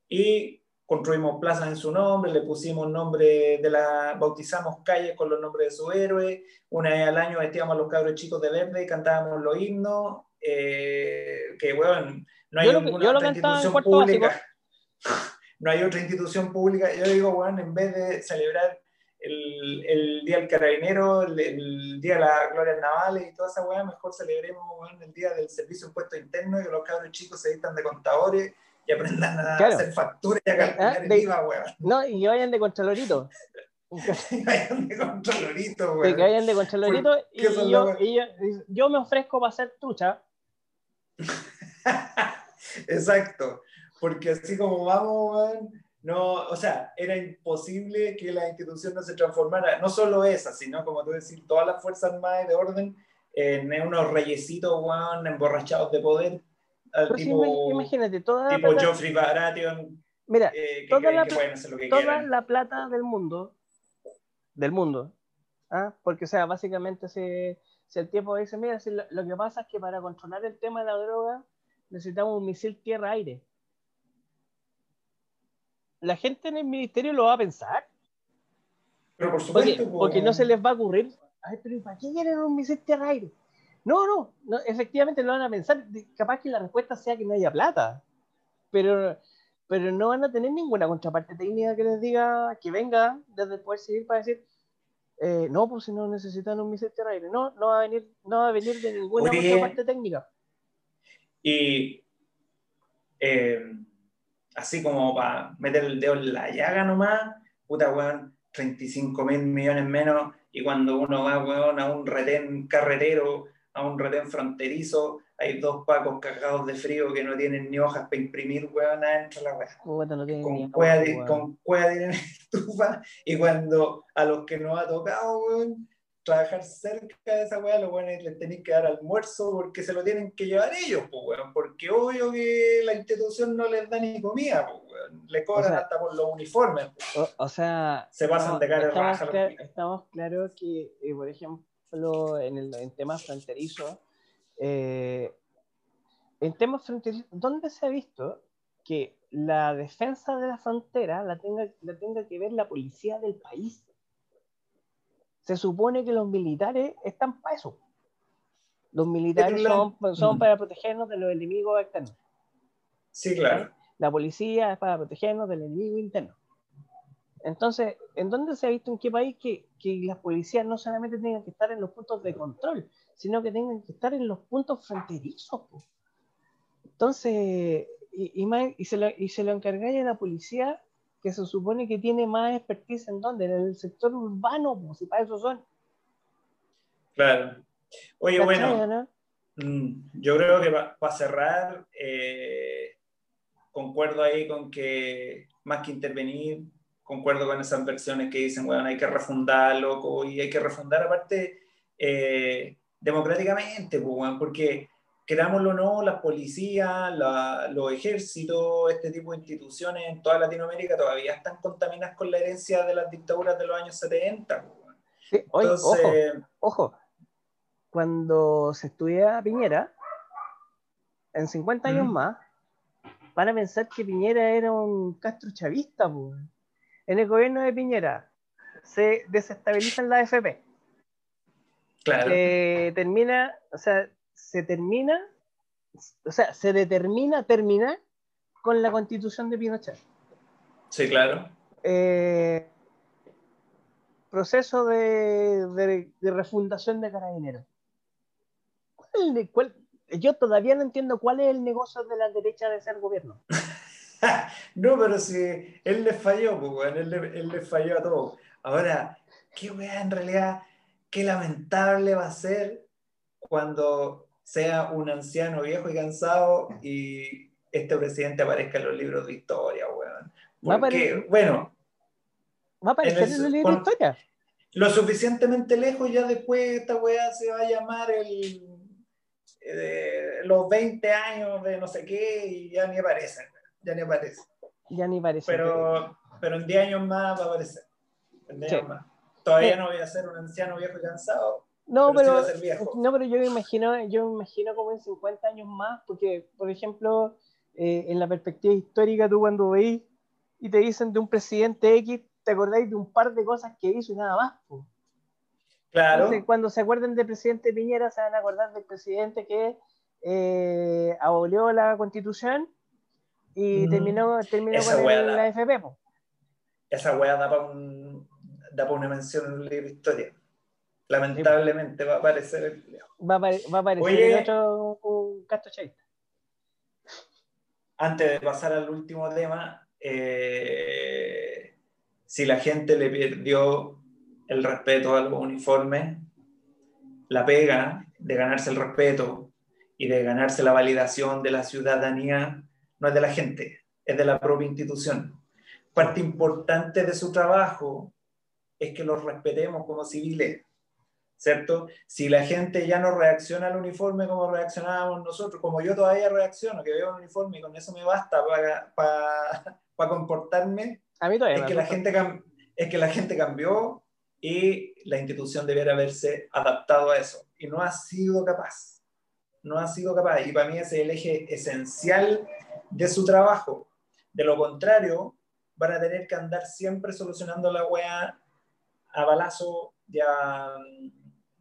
y construimos plazas en su nombre, le pusimos nombre de la, bautizamos calles con los nombres de su héroe, una vez al año vestíamos a los cabros chicos de verde y cantábamos los himnos, eh, que bueno, no hay ninguna otra institución pública, no hay otra institución pública, yo digo, bueno, en vez de celebrar el, el, Día del Carabinero, el, Día de las Glorias Navales y toda esa weá, mejor celebremos el Día del Servicio de Impuesto Interno y que los cabros chicos se vistan de contadores y aprendan a hacer facturas y a calcular ah, el IVA, weón. No, y vayan de Contralorito. vayan de Contralorito, weón. Que vayan de Contralorito y, yo, y yo, yo, me ofrezco para hacer trucha. Exacto, porque así como vamos, weón no, o sea, era imposible que la institución no se transformara, no solo esa, sino como tú decís, todas las fuerzas armadas de orden en unos reyesitos, weón, emborrachados de poder. Al tipo, imagínate, toda tipo Geoffrey Baratheon. Mira, eh, toda, la, toda la plata del mundo, del mundo, ¿ah? porque, o sea, básicamente si, si el tiempo dice, mira, si lo, lo que pasa es que para controlar el tema de la droga necesitamos un misil tierra-aire la gente en el ministerio lo va a pensar. Pero por supuesto. Porque, no se les va a ocurrir, ay, pero ¿para qué quieren un misil tierra-aire? No, no, no, efectivamente lo van a pensar. Capaz que la respuesta sea que no haya plata. Pero, pero no van a tener ninguna contraparte técnica que les diga que venga desde el poder civil para decir, eh, no, pues si no necesitan un misil tierra-aire. No, no va a venir, no va a venir de ninguna contraparte técnica. Y eh, así como para meter el dedo en la llaga nomás, puta weón, 35 mil millones menos, y cuando uno va, weón, a un retén carretero, a un retén fronterizo, hay dos pacos cagados de frío que no tienen ni hojas para imprimir, weón, adentro la weá. con, cueva, con cueva de estufa, y cuando a los que nos ha tocado, weón, trabajar cerca de esa weá, los weones les tenéis que dar almuerzo porque se lo tienen que llevar ellos, pues weón, porque obvio que la institución no les da ni comida, pues weón, le cobran hasta por los uniformes. O, sea, se pasan de cara estamos, raja, estamos claros que, eh, por ejemplo, en, el, en temas fronterizos, eh, en temas fronterizos, ¿dónde se ha visto que la defensa de la frontera la tenga, la tenga que ver la policía del país? Se supone que los militares están para eso. Los militares son, son mm. para protegernos de los enemigos externos. Sí, claro. La policía es para protegernos del enemigo interno. Entonces, ¿en dónde se ha visto en qué país que, que, las policías no solamente tengan que estar en los puntos de control, sino que tengan que estar en los puntos fronterizos? Entonces, y, y, se lo, y se lo encargáis a la policía que se supone que tiene más expertise en dónde, en el sector urbano, pues, si para eso son. Claro. Oye, bueno, mm, yo creo que para cerrar, eh, concuerdo ahí con que más que intervenir, concuerdo con esas versiones que dicen, bueno, hay que refundar, loco, y hay que refundar aparte eh, democráticamente, pues, porque querámoslo o no, las policías, los ejércitos, este tipo de instituciones en toda Latinoamérica todavía están contaminadas con la herencia de las dictaduras de los años 70. Entonces, ojo, cuando se estudia Piñera, en 50 años más, van a pensar que Piñera era un castro chavista. En el gobierno de Piñera se desestabilizan la FP. Claro. termina, o sea, se termina, o sea, se determina terminar con la constitución de Pinochet. Sí, claro. eh, proceso de, de- de refundación de carabineros. ¿Cuál cuál- yo todavía no entiendo cuál es el negocio de la derecha de ser gobierno. No, pero si él le falló, pues, él, le, él le falló a todo. Ahora, qué weá, en realidad, qué lamentable va a ser cuando sea un anciano viejo y cansado y este presidente aparezca en los libros de historia, weón. Va a Porque, apare- bueno, Va a aparecer En en el- el libro de con- historia. lo suficientemente lejos, ya después esta weá se va a llamar el eh, los 20 años de no sé qué y ya ni aparece, ya ni aparece. Ya ni parece. Pero, pero en 10 años más va a aparecer. En 10 Sí. años más. Todavía Sí. no voy a ser un anciano viejo y cansado, No, pero, no, pero yo me imagino, yo me imagino como en 50 años más, porque, por ejemplo, eh, en la perspectiva histórica, tú cuando veis y te dicen de un presidente X, te acordáis de un par de cosas que hizo y nada más. Claro, Entonces, cuando se acuerden del presidente Piñera, se van a acordar del presidente que eh, abolió la constitución y Mm. terminó, terminó Esa con el- da- la FP. esa weá da para un, da pa una mención en un libro de historia. Lamentablemente va a aparecer el Va a, va a aparecer Oye. el otro un gasto chavista. Antes de pasar al último tema, eh, si la gente le perdió el respeto a los uniformes, la pega de ganarse el respeto y de ganarse la validación de la ciudadanía no es de la gente, es de la propia institución. Parte importante de su trabajo es que los respetemos como civiles, ¿cierto? Si la gente ya no reacciona al uniforme como reaccionábamos nosotros, como yo todavía reacciono, que veo un uniforme y con eso me basta para, para, para comportarme, A mí es me que, la gente es que la gente cambió y la institución debiera haberse adaptado a eso. Y no ha sido capaz. No ha sido capaz. Y para mí ese es el eje esencial de su trabajo. De lo contrario, van a tener que andar siempre solucionando la wea a balazo y a,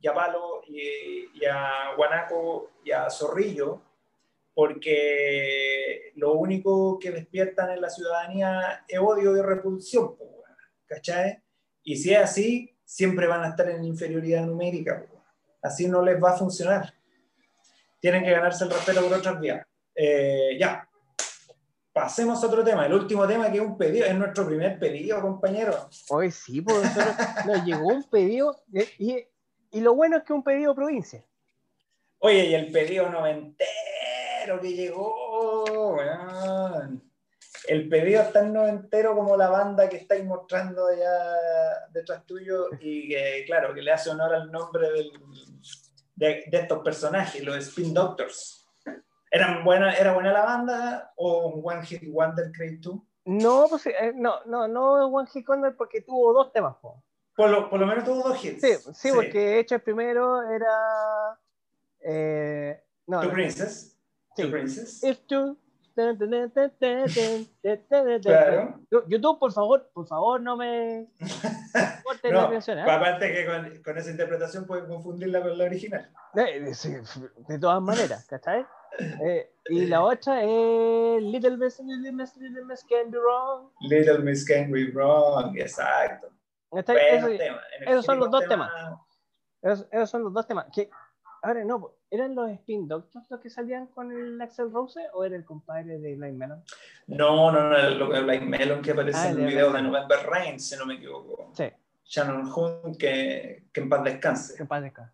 y a palo y, a guanaco y a zorrillo, porque lo único que despiertan en la ciudadanía es odio y repulsión, ¿cachai? Y si es así, siempre van a estar en inferioridad numérica, así no les va a funcionar. Tienen que ganarse el respeto por otras vías. Eh, ya, pasemos a otro tema, el último tema que es un pedido, es nuestro primer pedido, compañero. Hoy sí, nosotros nos llegó un pedido de- y, y lo bueno es que un pedido provincia. Oye, y el pedido noventero que llegó, weón. El pedido es tan noventero como la banda que estáis mostrando allá detrás tuyo y que, claro, que le hace honor al nombre del- de, de estos personajes, los Spin Doctors. ¿Eran buena, ¿Era buena la banda o un One Hit Wonder, crees tú? No, pues eh, no, no, no One Hit Wonder porque tuvo dos temas. po. Por lo, por lo menos tuvo dos hits. Sí, sí, sí. porque de hecho el primero era. Eh, no, Two Princess. Two Princess. If two... claro. YouTube, por favor, por favor, no me no, la canción. ¿eh? Aparte que con, con, esa interpretación pueden confundirla con la original. De, eh, de todas maneras, ¿cachai? Eh, y la otra es Little Miss, Little Miss, Little Miss Can Be Wrong. Little Miss Can Be Wrong, exacto temas. Esos son los dos temas. Esos, esos son los dos temas. Que, ahora no, ¿eran los Spin Doctors los que salían con el Axel Rose o era el compadre de Blind Melon? No, no, no, Black Melon que aparece Ah, en el el de video de. November Rain, si no me equivoco. Sí, Shannon Hoon, que, que en paz descanse. que paz descanse.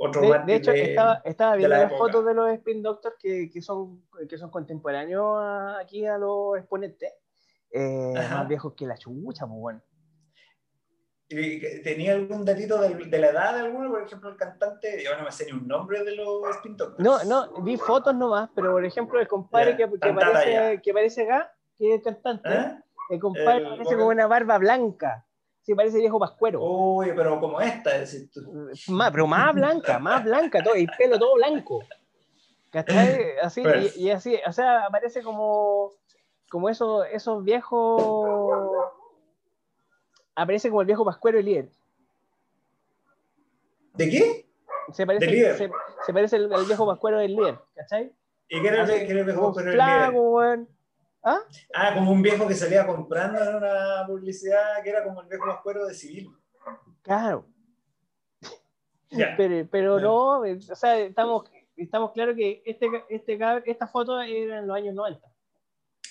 Otro De, de hecho, estaba, viendo la las época. fotos de los Spin Doctors que, que, son, que son contemporáneos a- aquí a los exponentes. Eh, más viejos que la chucha, pues bueno. ¿Y que- ¿Tenía algún datito de, de la edad de alguno? Por ejemplo, el cantante, yo no me sé ni un nombre de los Spin Doctors. No, no, vi fotos nomás, pero por ejemplo, el compadre que, que, parece, ya. que parece acá, que es cantante, ¿Eh? el compadre El parece vocal- con una barba blanca. Sí, parece viejo pascuero. Uy, pero como esta, decís tú. Más, pero más blanca, más blanca, todo, y pelo todo blanco. ¿Cachai? Así, y, y así, o sea, aparece como, como esos, esos viejos. Aparece como el viejo pascuero y líder. ¿De qué? Se parece, ¿De líder? Se, se parece el, el viejo pascuero del líder, ¿cachai? ¿Y qué era el, el mejor como pero el líder? weón. ¿Ah? Ah, como un viejo que salía comprando en una publicidad que era como el viejo más cuero de civil. Claro. Ya. Pero, pero no, o sea, estamos, estamos claros que este, este, esta foto era en los años 90.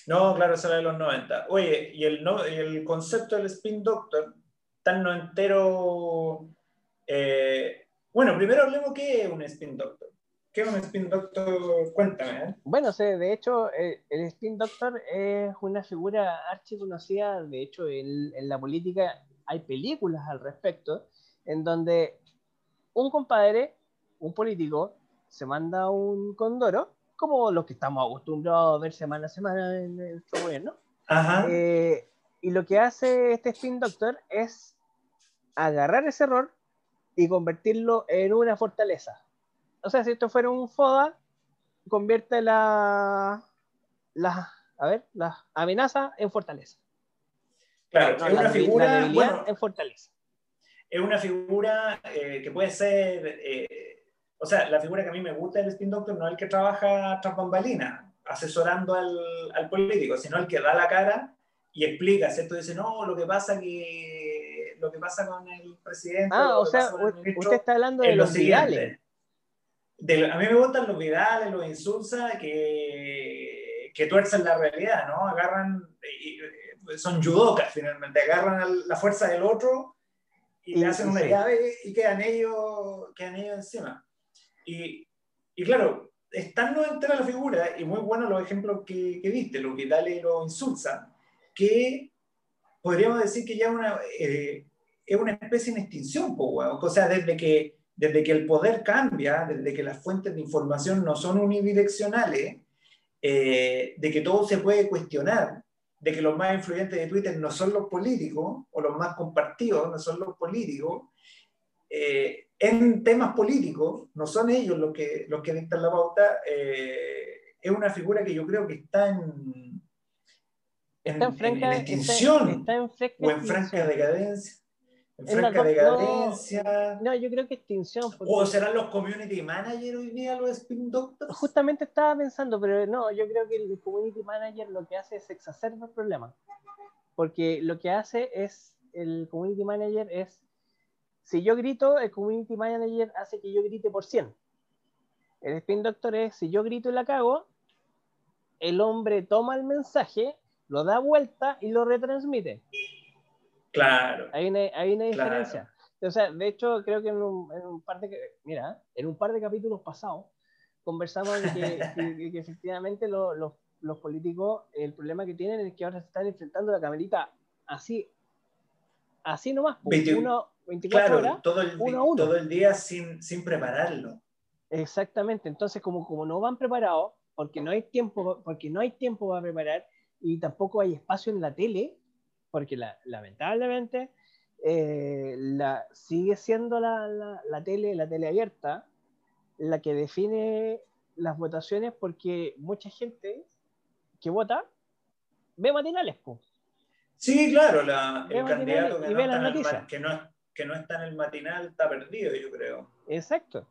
No, claro, esa era de los 90. Oye, y el, no, el concepto del Spin Doctor, tan no entero. eh, bueno, primero hablemos qué es un Spin Doctor. ¿Qué es un Spin Doctor? Cuéntame. ¿eh? Bueno, sí, de hecho, eh, el Spin Doctor es una figura archi conocida. De hecho, en, en la política hay películas al respecto, en donde un compadre, un político, se manda un condoro, como los que estamos acostumbrados a ver semana a semana en nuestro gobierno. Ajá. Eh, y lo que hace este Spin Doctor es agarrar ese error y convertirlo en una fortaleza. O sea, si esto fuera un FODA, convierte la, la, a ver, la amenaza en fortaleza. claro, No, es una figura. bueno, en fortaleza. es una figura eh, que puede ser, eh, o sea, la figura que a mí me gusta del Spin Doctor no es el que trabaja tras bambalinas, asesorando al, al político, sino el que da la cara y explica, ¿cierto? Dice, no, lo que pasa que lo que pasa con el presidente. Ah, o sea, usted está hablando de lo los virales. siguiente. De lo- a mí me gustan los virales, los insulsa que, que tuercen la realidad, ¿no? Agarran, son judocas finalmente, agarran la fuerza del otro y, Y- le hacen una sí. llave y quedan ellos, quedan ellos encima. Y, y claro, es tan no entera la figura y muy buenos los ejemplos que, que viste, los virales y los insulsa, que podríamos decir que ya una, eh, es una especie en extinción, po, weón. o sea, desde que, desde que el poder cambia, desde que las fuentes de información no son unidireccionales, eh, de que todo se puede cuestionar, de que los más influyentes de Twitter no son los políticos, o los más compartidos no son los políticos, eh, en temas políticos, no son ellos los que, los que dictan la pauta, eh, es una figura que yo creo que está en, en, Está en en- franca, en está- extinción está en fresca o en franca decadencia. En franca decadencia. No, yo creo que extinción. porque- ¿O serán los community managers hoy día los spin doctors? Justamente estaba pensando, pero no, yo creo que el community manager lo que hace es exacerbar el problema. Porque lo que hace es, el community manager es, si yo grito, el community manager hace que yo grite por 100. El spin doctor es, si yo grito y la cago, el hombre toma el mensaje, lo da vuelta y lo retransmite. Claro. Hay una, hay una Claro. diferencia. O sea, de hecho, creo que en un, en un par de, mira, en un par de capítulos pasados conversamos de que, que- que efectivamente lo- los, los políticos, el problema que tienen es que ahora se están enfrentando a la camerita así, así nomás, pues, 20 uno, 24 Claro, horas. todo el, di- uno a uno. todo el día sin, sin prepararlo. Exactamente. Entonces, como, como no van preparados, porque no hay tiempo, porque no hay tiempo para preparar y tampoco hay espacio en la tele, porque la- lamentablemente eh, la, sigue siendo la, la- la tele, la tele abierta, la que define las votaciones, porque mucha gente que vota ve matinales, po. Sí, claro, el candidato que no, está que, no, que no está en el matinal está perdido, yo creo. Exacto.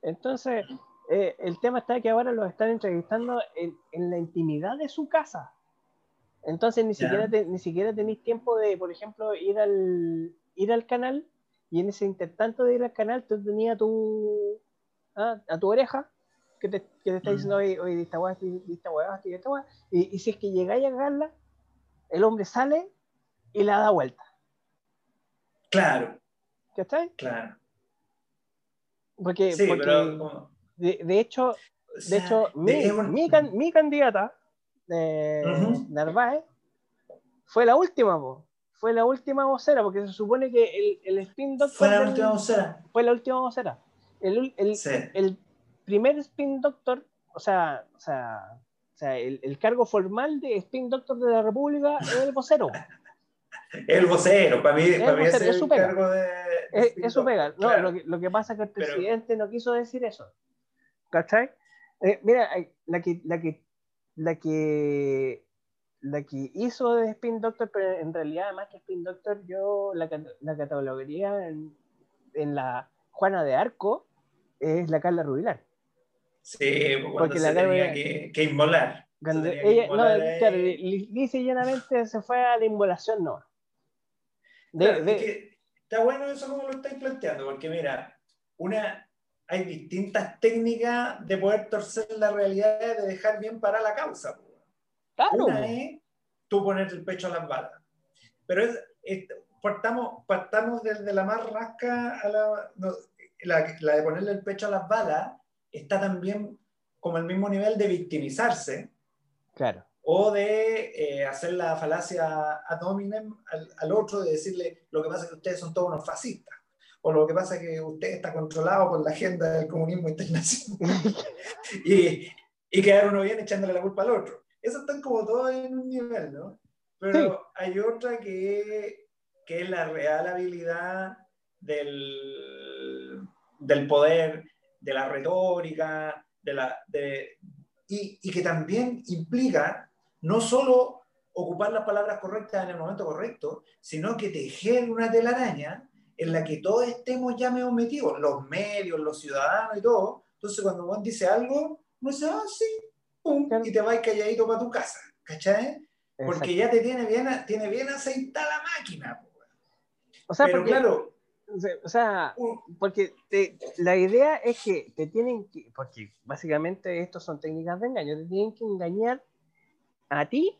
Entonces, eh, el tema está que ahora los están entrevistando en, en la intimidad de su casa. Entonces, ni siquiera, te- ni siquiera tenéis tiempo de, por ejemplo, ir al, ir al canal y en ese intertanto de ir al canal tú tenías a tu, ah, a tu oreja que te, que te está Mm. diciendo, oye, oye, esta weá, esta weá, esta weá. Y, y si es que llegáis a cagarla, el hombre sale y la da vuelta. Claro, ¿Cachai? claro. Porque, Sí, porque pero. de, de hecho, o De hecho, mi, mi, can- mi candidata, eh. Narváez, fue la última, po. fue la última vocera, porque se supone que el, el spin doctor Fue la del- última vocera. fue la última vocera. El, el, Sí. el primer spin doctor, o sea, o sea, o sea el cargo formal de spin doctor de la República es el vocero. El vocero, para mí, El para mí vocero, es es su el cargo de. Es, es su pega. No, claro. lo, que, lo que pasa es que el Pero- presidente no quiso decir eso. ¿Cachai? Eh, mira, eh, la que, la que, la que, la que hizo de Spin Doctor, pero en realidad, más que Spin Doctor, yo la, la catalogaría en, en la Juana de Arco, es la Carla Rubilar. Sí, pues, cuando Porque se la tenía que, que inmolar. Cuando tenía que ella, no, inmolar ahí. claro, li- lisa y llanamente se fue a la inmolación, no. De, Claro, de- es que está bueno eso como lo estáis planteando, porque mira, una, hay distintas técnicas de poder torcer la realidad de dejar bien para la causa. claro, Una es tú poner el pecho a las balas. Pero es, es- partamos, partamos desde la más rasca a la, no, la, la de ponerle el pecho a las balas, está también como al mismo nivel de victimizarse claro. O de eh, hacer la falacia ad hominem al, al otro, de decirle lo que pasa es que ustedes son todos unos fascistas, o lo que pasa es que usted está controlado por la agenda del comunismo internacional, y, y quedar uno bien echándole la culpa al otro. Eso están como todos en un nivel, ¿no? Pero Sí. hay otra que, que es la real habilidad del, del poder, de la retórica, de la, de, y, y que también implica no solo ocupar las palabras correctas en el momento correcto, sino que tejer una telaraña en la que todos estemos ya medio metidos, los medios, los ciudadanos y todo. Entonces, cuando Juan dice algo, uno dice, ah, sí, pum, y te vas calladito para tu casa, ¿cachai? Porque ya te tiene bien, tiene bien aceitada la máquina. po. O sea, Pero porque, claro, o sea, porque te- la idea es que te tienen que, porque básicamente estos son técnicas de engaño, te tienen que engañar a ti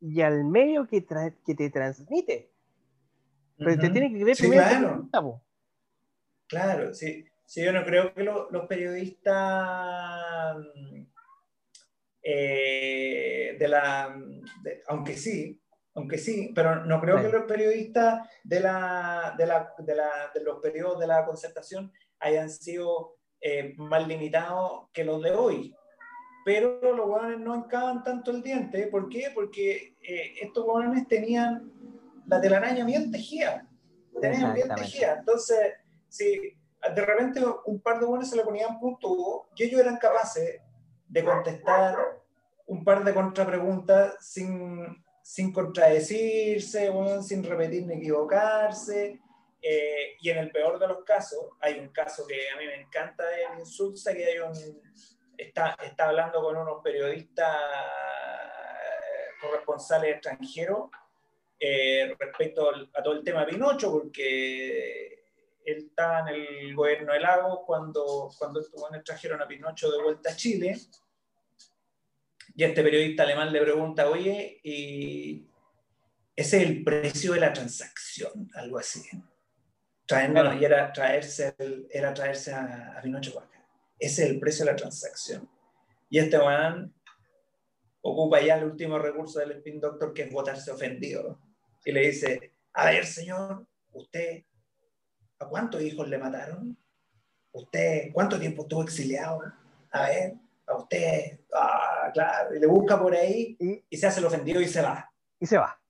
y al medio que, tra- que te transmite. Pero te Ujú. tienen que creer Sí, primero. claro. Claro, sí. Sí, yo no creo que lo- los periodistas, eh, de la, de- aunque sí, aunque sí, pero no creo que los periodistas de, la, de, la, de, la- de los periodos de la concertación hayan sido eh, más limitados que los de hoy. Pero los hueones no encaban tanto el diente. ¿Por qué? Porque eh, estos hueones tenían la telaraña bien tejida. Tenían bien tejida. Entonces, si de repente un par de buenos se le ponían punto y ellos eran capaces de contestar un par de contrapreguntas sin, sin contradecirse, weón, sin repetir ni equivocarse. eh, y en el peor de los casos, hay un caso que a mí me encanta de Insulza, que hay un, está, está hablando con unos periodistas eh, corresponsales extranjeros eh, respecto al- a todo el tema de Pinocho, porque él estaba en el gobierno de Lagos cuando, cuando buenos trajeron a Pinocho de vuelta a Chile. Y este periodista alemán le pregunta, oye, y ese es el precio de la transacción, algo así. Traernos-. Y era traerse, el- era traerse a, a Pinocho para acá. Ese es el precio de la transacción. Y este man ocupa ya el último recurso del spin doctor, que es votarse ofendido. Y le dice, a ver, señor, usted, ¿a cuántos hijos le mataron? ¿Usted cuánto tiempo estuvo exiliado? A ver, a usted, ah, claro, y le busca por ahí Y, y se hace el ofendido y se va. y se va.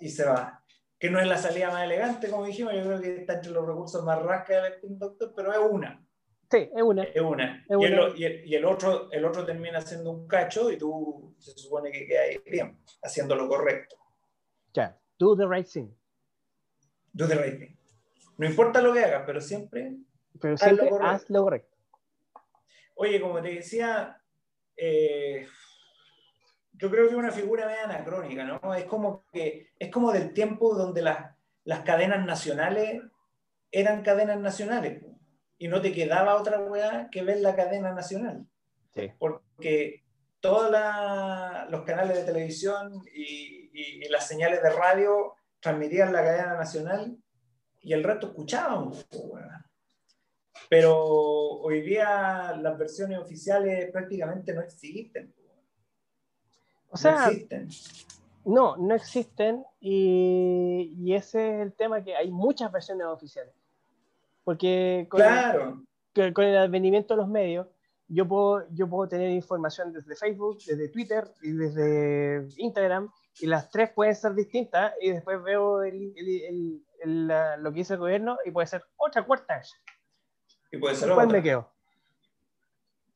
Y se va. Que no es la salida más elegante, como dijimos, yo creo que está entre los recursos más rasca del spin doctor, pero es una. Sí, es una. Es una. Es y, una. El, y, el, y el otro, el otro termina siendo un cacho y tú se supone que quedas bien, haciendo lo correcto. Ya, do the right thing. Do the right thing. No importa lo que hagas, pero siempre. Pero Haz lo siempre correcto. haz lo correcto. Oye, como te decía, eh, yo creo que es una figura media anacrónica, ¿no? Es como que es como del tiempo donde las, las cadenas nacionales eran cadenas nacionales y no te quedaba otra weá que ver la cadena nacional. Sí. porque todos los canales de televisión y, y- y las señales de radio transmitían la cadena nacional y el resto escuchábamos. po, weón. Pero hoy día las versiones oficiales prácticamente no existen. weón. O sea, no existen. no, no existen y, y ese es el tema que hay muchas versiones oficiales. Porque con, Claro, que- con el advenimiento de los medios, yo puedo, yo puedo tener información desde Facebook, desde Twitter y desde Instagram, y las tres pueden ser distintas, y después veo el- el- el- el- la- lo que dice el gobierno y puede ser otra cuarta. y puede ser otra. me quedo.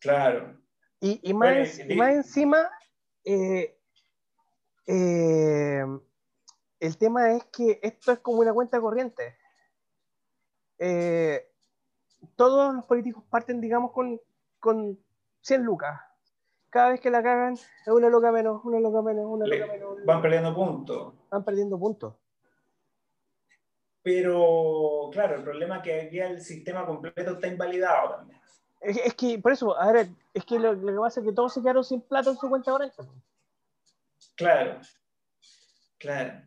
Claro, Y, y más, Bueno, en- y- y más encima, eh, eh, el tema es que esto es como una cuenta corriente. Eh, todos los políticos parten, digamos, con, con 100 lucas. cada vez que la cagan, es una loca menos, una loca menos, una loca menos. van perdiendo puntos. Van perdiendo puntos. Pero, claro, el problema es que aquí el sistema completo está invalidado también. Es, es que, por eso, ahora, es que lo, lo que pasa es que todos se quedaron sin plata en su cuenta corriente. Claro, claro.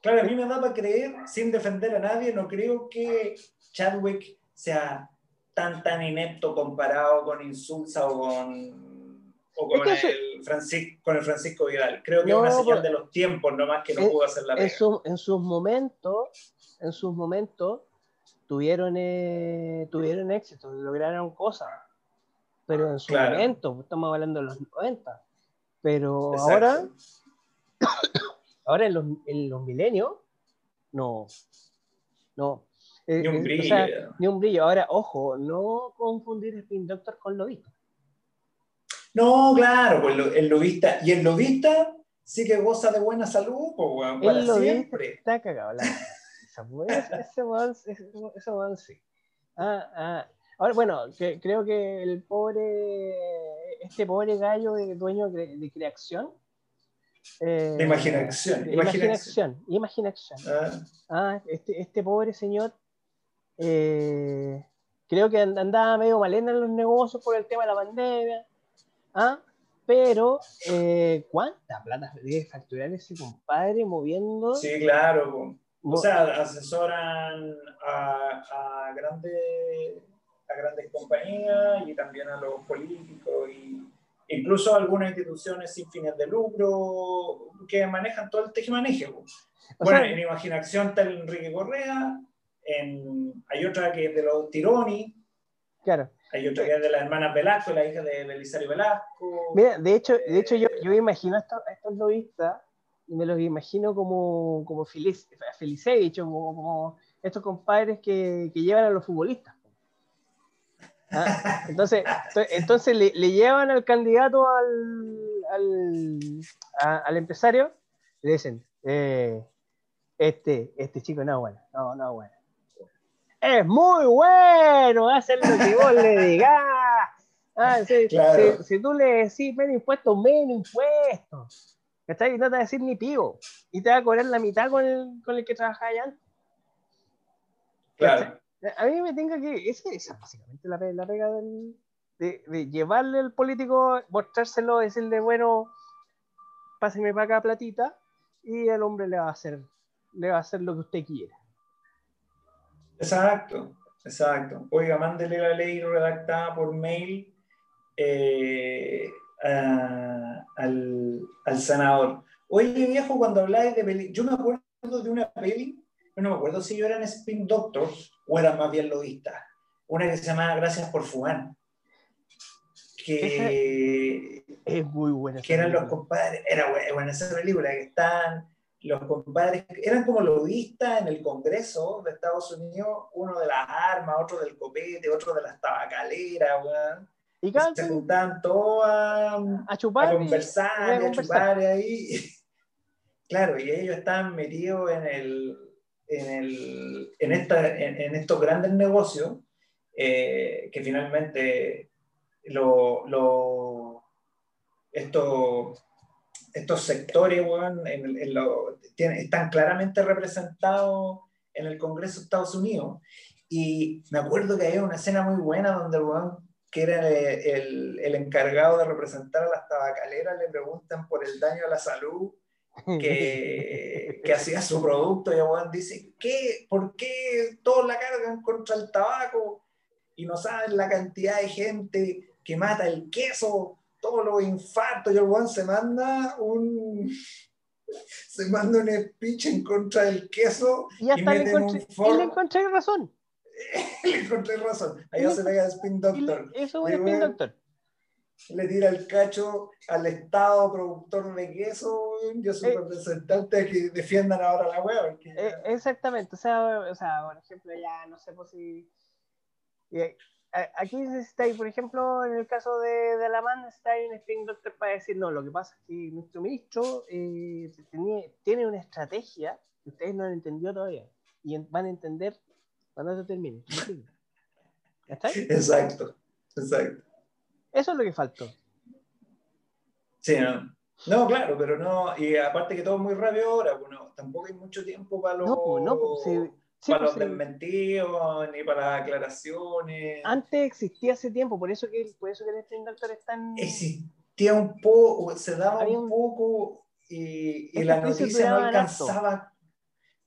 Claro, a mí me da para creer, sin defender a nadie, no creo que Chadwick sea tan, tan inepto comparado con Insulza o con, o con, Es que el, Francis- con el Francisco Vidal. Creo que No, es una señal de los tiempos nomás que no en- pudo hacer la En, pega. su- en sus momentos, en sus momentos, tuvieron, eh, tuvieron éxito, lograron cosas. Pero en su Claro. momento, estamos hablando de los 90. Pero Exacto. ahora, ahora en los, en los milenios, no. No. Eh, Ni un eh, o brillo. sea, ni un brillo. Ahora, ojo, no confundir Spin Doctor con Lobito. No, claro, pues el lobista. Y el lobista sí que goza de buena salud, pues, weón, para El lobista siempre. está cagado. La... Ese, weón, ese, ese weón sí. Ah, ah. Ahora, bueno, que, creo que el pobre, este pobre gallo de dueño de, de creación. eh, De imaginación, de imaginación. imaginación. Imaginación. Ah, Ah, este, este pobre señor. Eh, creo que and- andaba medio malena en los negocios por el tema de la pandemia. Ah, pero, eh, ¿cuánta plata debe facturar ese compadre moviendo? sí, claro. O sea, asesoran a, a grandes, a grandes compañías y también a los políticos y incluso a algunas instituciones sin fines de lucro que manejan todo el tejimaneje. O Bueno, sea- en Imaginación está el Enrique Correa, en, hay otra que es de los Tironi, claro. hay otra que es de las hermanas Velasco, la hija de Belisario Velasco. Mira, de hecho, de hecho yo, yo imagino a estos, a estos lobistas y me los imagino como, como Felicevich, o como, como estos compadres que, que llevan a los futbolistas. Ah, Entonces, to- entonces le, le llevan al candidato al, al, a- al empresario y le dicen, eh, este, este chico no es bueno, no, no es bueno. Es muy bueno, hace lo que vos le digas. Ah, sí, Claro. si, si tú le decís menos impuestos, menos impuestos. ¿Cachai? Y no te va a decir ni pigo. Y te va a cobrar la mitad con el, con el que trabajaba allá. Claro. A mí me tenga que. Esa esa es básicamente la, la pega del, de, de llevarle al político, mostrárselo, decirle, bueno, páseme para acá platita, y el hombre le va a hacer, le va a hacer lo que usted quiera. Exacto, exacto. Oiga, mándele la ley redactada por mail eh, a- al, al senador. Oye, viejo, cuando habláis de peli, yo me acuerdo de una peli, no me acuerdo si yo eran Spin Doctors o eran más bien lobistas. Una que se llamaba Gracias por Fumar. Que, Es muy buena. que eran los compadres, era buena, buena esa película, que están los compadres, eran como lobistas en el Congreso de Estados Unidos, uno de las armas, otro del copete, otro de las tabacaleras, weón. Y se juntaban todos a, a a chupar. y- conversar, y a a chupar ahí. Claro, y ellos estaban metidos en, el, en, el, en, esta, en, en estos grandes negocios eh, que finalmente lo, lo- estos, estos sectores weón, en- en lo- tienen- están claramente representados en el Congreso de Estados Unidos. Y me acuerdo que había una escena muy buena donde el weón, que era el, el encargado de representar a las tabacaleras, le preguntan por el daño a la salud que, que hacía su producto y el weón dice, ¿qué? ¿Por qué todos la cargan contra el tabaco y no saben la cantidad de gente que mata el queso, todos los infartos y el weón se manda un se manda un speech en contra del queso Y hasta y meten encontré, y le encontré razón. le encontré razón. Allá se pega Spin Y Doctor. le- eso es Y un spin doctor. le tira el cacho al Estado productor de queso, weón, yo soy Eh. representante que defiendan ahora la ya- Eh, exactamente, o sea, o sea, por ejemplo, ya no sé pues si. y, Aquí necesitáis, por ejemplo, en el caso de, de la MAN, necesitáis un spin doctor para decir, no, lo que pasa es que nuestro ministro eh, tenía- tiene una estrategia que ustedes no han entendido todavía y van a entender cuando se termine. ¿Cachai? Exacto, exacto. Eso es lo que faltó. Sí, no. No, claro, pero no, y aparte que todo es muy rápido ahora, bueno, tampoco hay mucho tiempo para los, No, pues, no, pues, sí, para pues, los sí. desmentidos, ni para las aclaraciones. Antes existía hace tiempo, por eso que, por eso que el Spin Doctor es tan. Existía un poco, se daba un un- poco y, y la noticia no alcanzaba,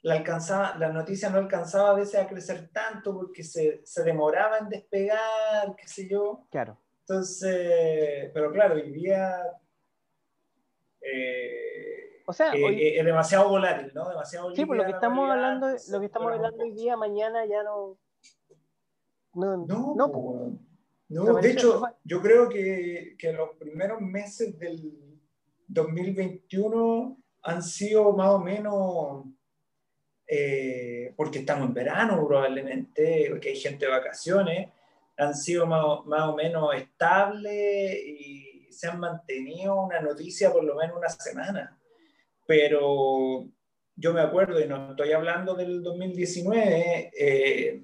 la, alcanzaba, la noticia no alcanzaba a veces a crecer tanto porque se, se demoraba en despegar, qué sé yo. Claro. Entonces, pero claro, eh, O sea, eh, hoy- eh, es demasiado volátil, ¿no? Demasiado sí, por lo que estamos hablando, lo que estamos hablando hoy día, mañana ya no. No, No, no, po, po. weón. No, de hecho, yo creo que, que los primeros meses del 2021 han sido más o menos, eh, porque estamos en verano probablemente, porque hay gente de vacaciones, han sido más, más o menos estables y se han mantenido una noticia por lo menos una semana. Pero yo me acuerdo, y no estoy hablando del 2019, eh,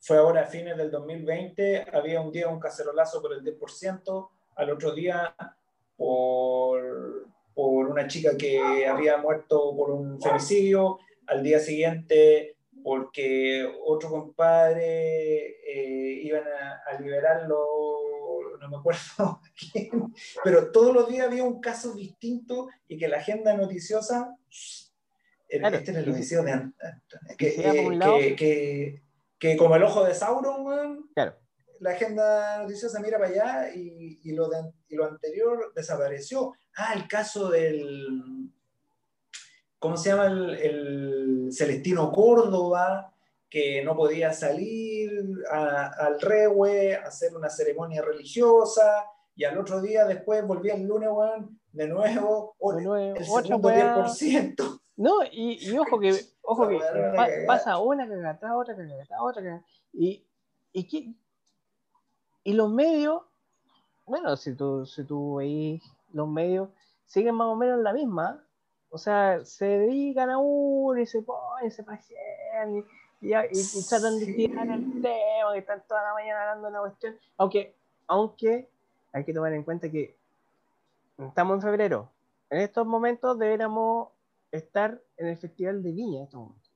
fue ahora a fines del 2020, había un día un cacerolazo por el 10%, al otro día por, por una chica que había muerto por un femicidio, al día siguiente porque otro compadre eh, iban a, a liberarlo, no me acuerdo quién, pero todos los días había un caso distinto y que la agenda noticiosa, Claro, este era el de Ant- que, si va por un eh, que, que- que como el ojo de Sauron, Claro. la agenda noticiosa mira para allá y, y lo, de- y lo anterior desapareció. Ah, el caso del, ¿cómo se llama? El, el Celestino Córdoba, que no podía salir a- al Rehue a hacer una ceremonia religiosa, y al otro día después volvía el lunes, weón, de nuevo, o- De nuevo, el segundo weá. 10%. No, y, y ojo que, ojo que pa- pasa una cagada, tras otra cagada, tras otra cagada. Y, y, qué- y los medios, bueno, si tú, si tú veis los medios, siguen más o menos la misma. O sea, se dedican a uno y se ponen, se pasean y, y, y- y tratan de tirar el tema, que están toda la mañana hablando de una cuestión. Aunque, aunque hay que tomar en cuenta que estamos en febrero. En estos momentos deberíamos estar en el Festival de Viña. momentos.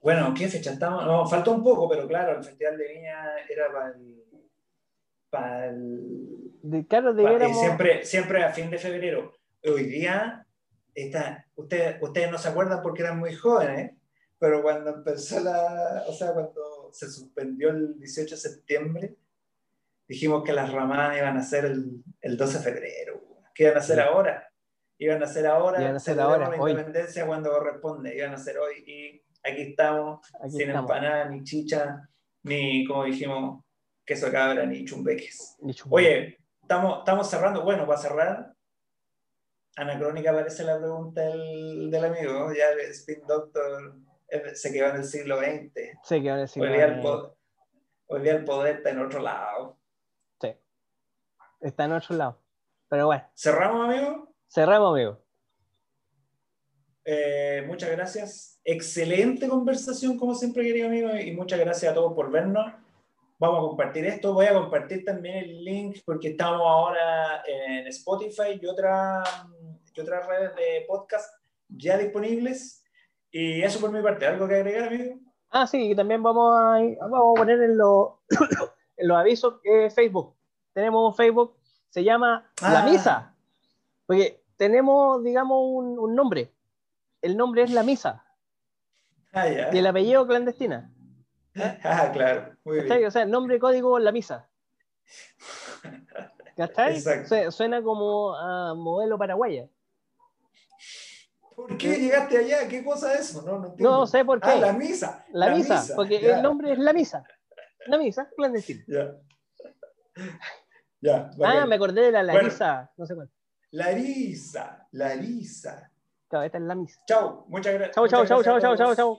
Bueno, ¿qué fecha estamos? No, falta un poco, pero claro, el Festival de Viña era para el... Para el De, claro, deberíamos. siempre, siempre a fin de febrero. Hoy día, está, ustedes, ustedes no se acuerdan porque eran muy jóvenes, pero cuando empezó la... O sea, cuando se suspendió el 18 de septiembre, dijimos que las ramadas iban a ser el, el 12 de febrero. ¿Qué iban a hacer Sí. ahora? Iban a hacer ahora, Iban a hacer ahora, la hoy. independencia cuando corresponde, iban a hacer hoy. Y aquí estamos, Aquí sin estamos. empanada, ni chicha, ni, como dijimos, queso cabra, ni chumbeques. Ni chumbo. Oye, estamos, estamos cerrando. Bueno, para cerrar, anacrónica parece la pregunta del, del amigo. Ya el Spin Doctor eh, se quedó en el siglo XX. sé que van a decir. Hoy día, el eh, po- hoy día el poder está en otro lado. sí. Está en otro lado. Pero bueno, ¿Cerramos, amigo? cerramos, amigo. Eh, muchas gracias. Excelente conversación, como siempre, querido amigo, y muchas gracias a todos por vernos. Vamos a compartir esto. Voy a compartir también el link porque estamos ahora en Spotify y, otra, y otras redes de podcast ya disponibles. Y eso por mi parte. ¿Algo que agregar, amigo? Ah, sí, también vamos a, vamos a poner en, los en los avisos eh, Facebook. Tenemos un Facebook, se llama La Ah. Misa. Porque tenemos, digamos, un, un nombre. El nombre es La Misa. Ah. Y el apellido clandestina. Ah, claro. Muy bien. O sea, nombre código La Misa. ¿Cachai? Suena como a modelo paraguaya. ¿Por qué llegaste allá? ¿Qué cosa es eso? No, no, entiendo. No sé por qué. Ah, la misa. La, misa, porque ya. el nombre es La Misa. La Misa clandestina. Ya. Ya. Ah, me acordé de la Bueno. Larisa. No sé cuánto. Larisa, Larisa. Claro, esta es La Misa. Chau, muchas gracias. Chau, chau, chau, chau, chau, chau, chau.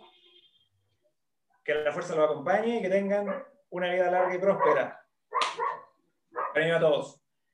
Que la fuerza los acompañe y que tengan una vida larga y próspera. Cariño a todos.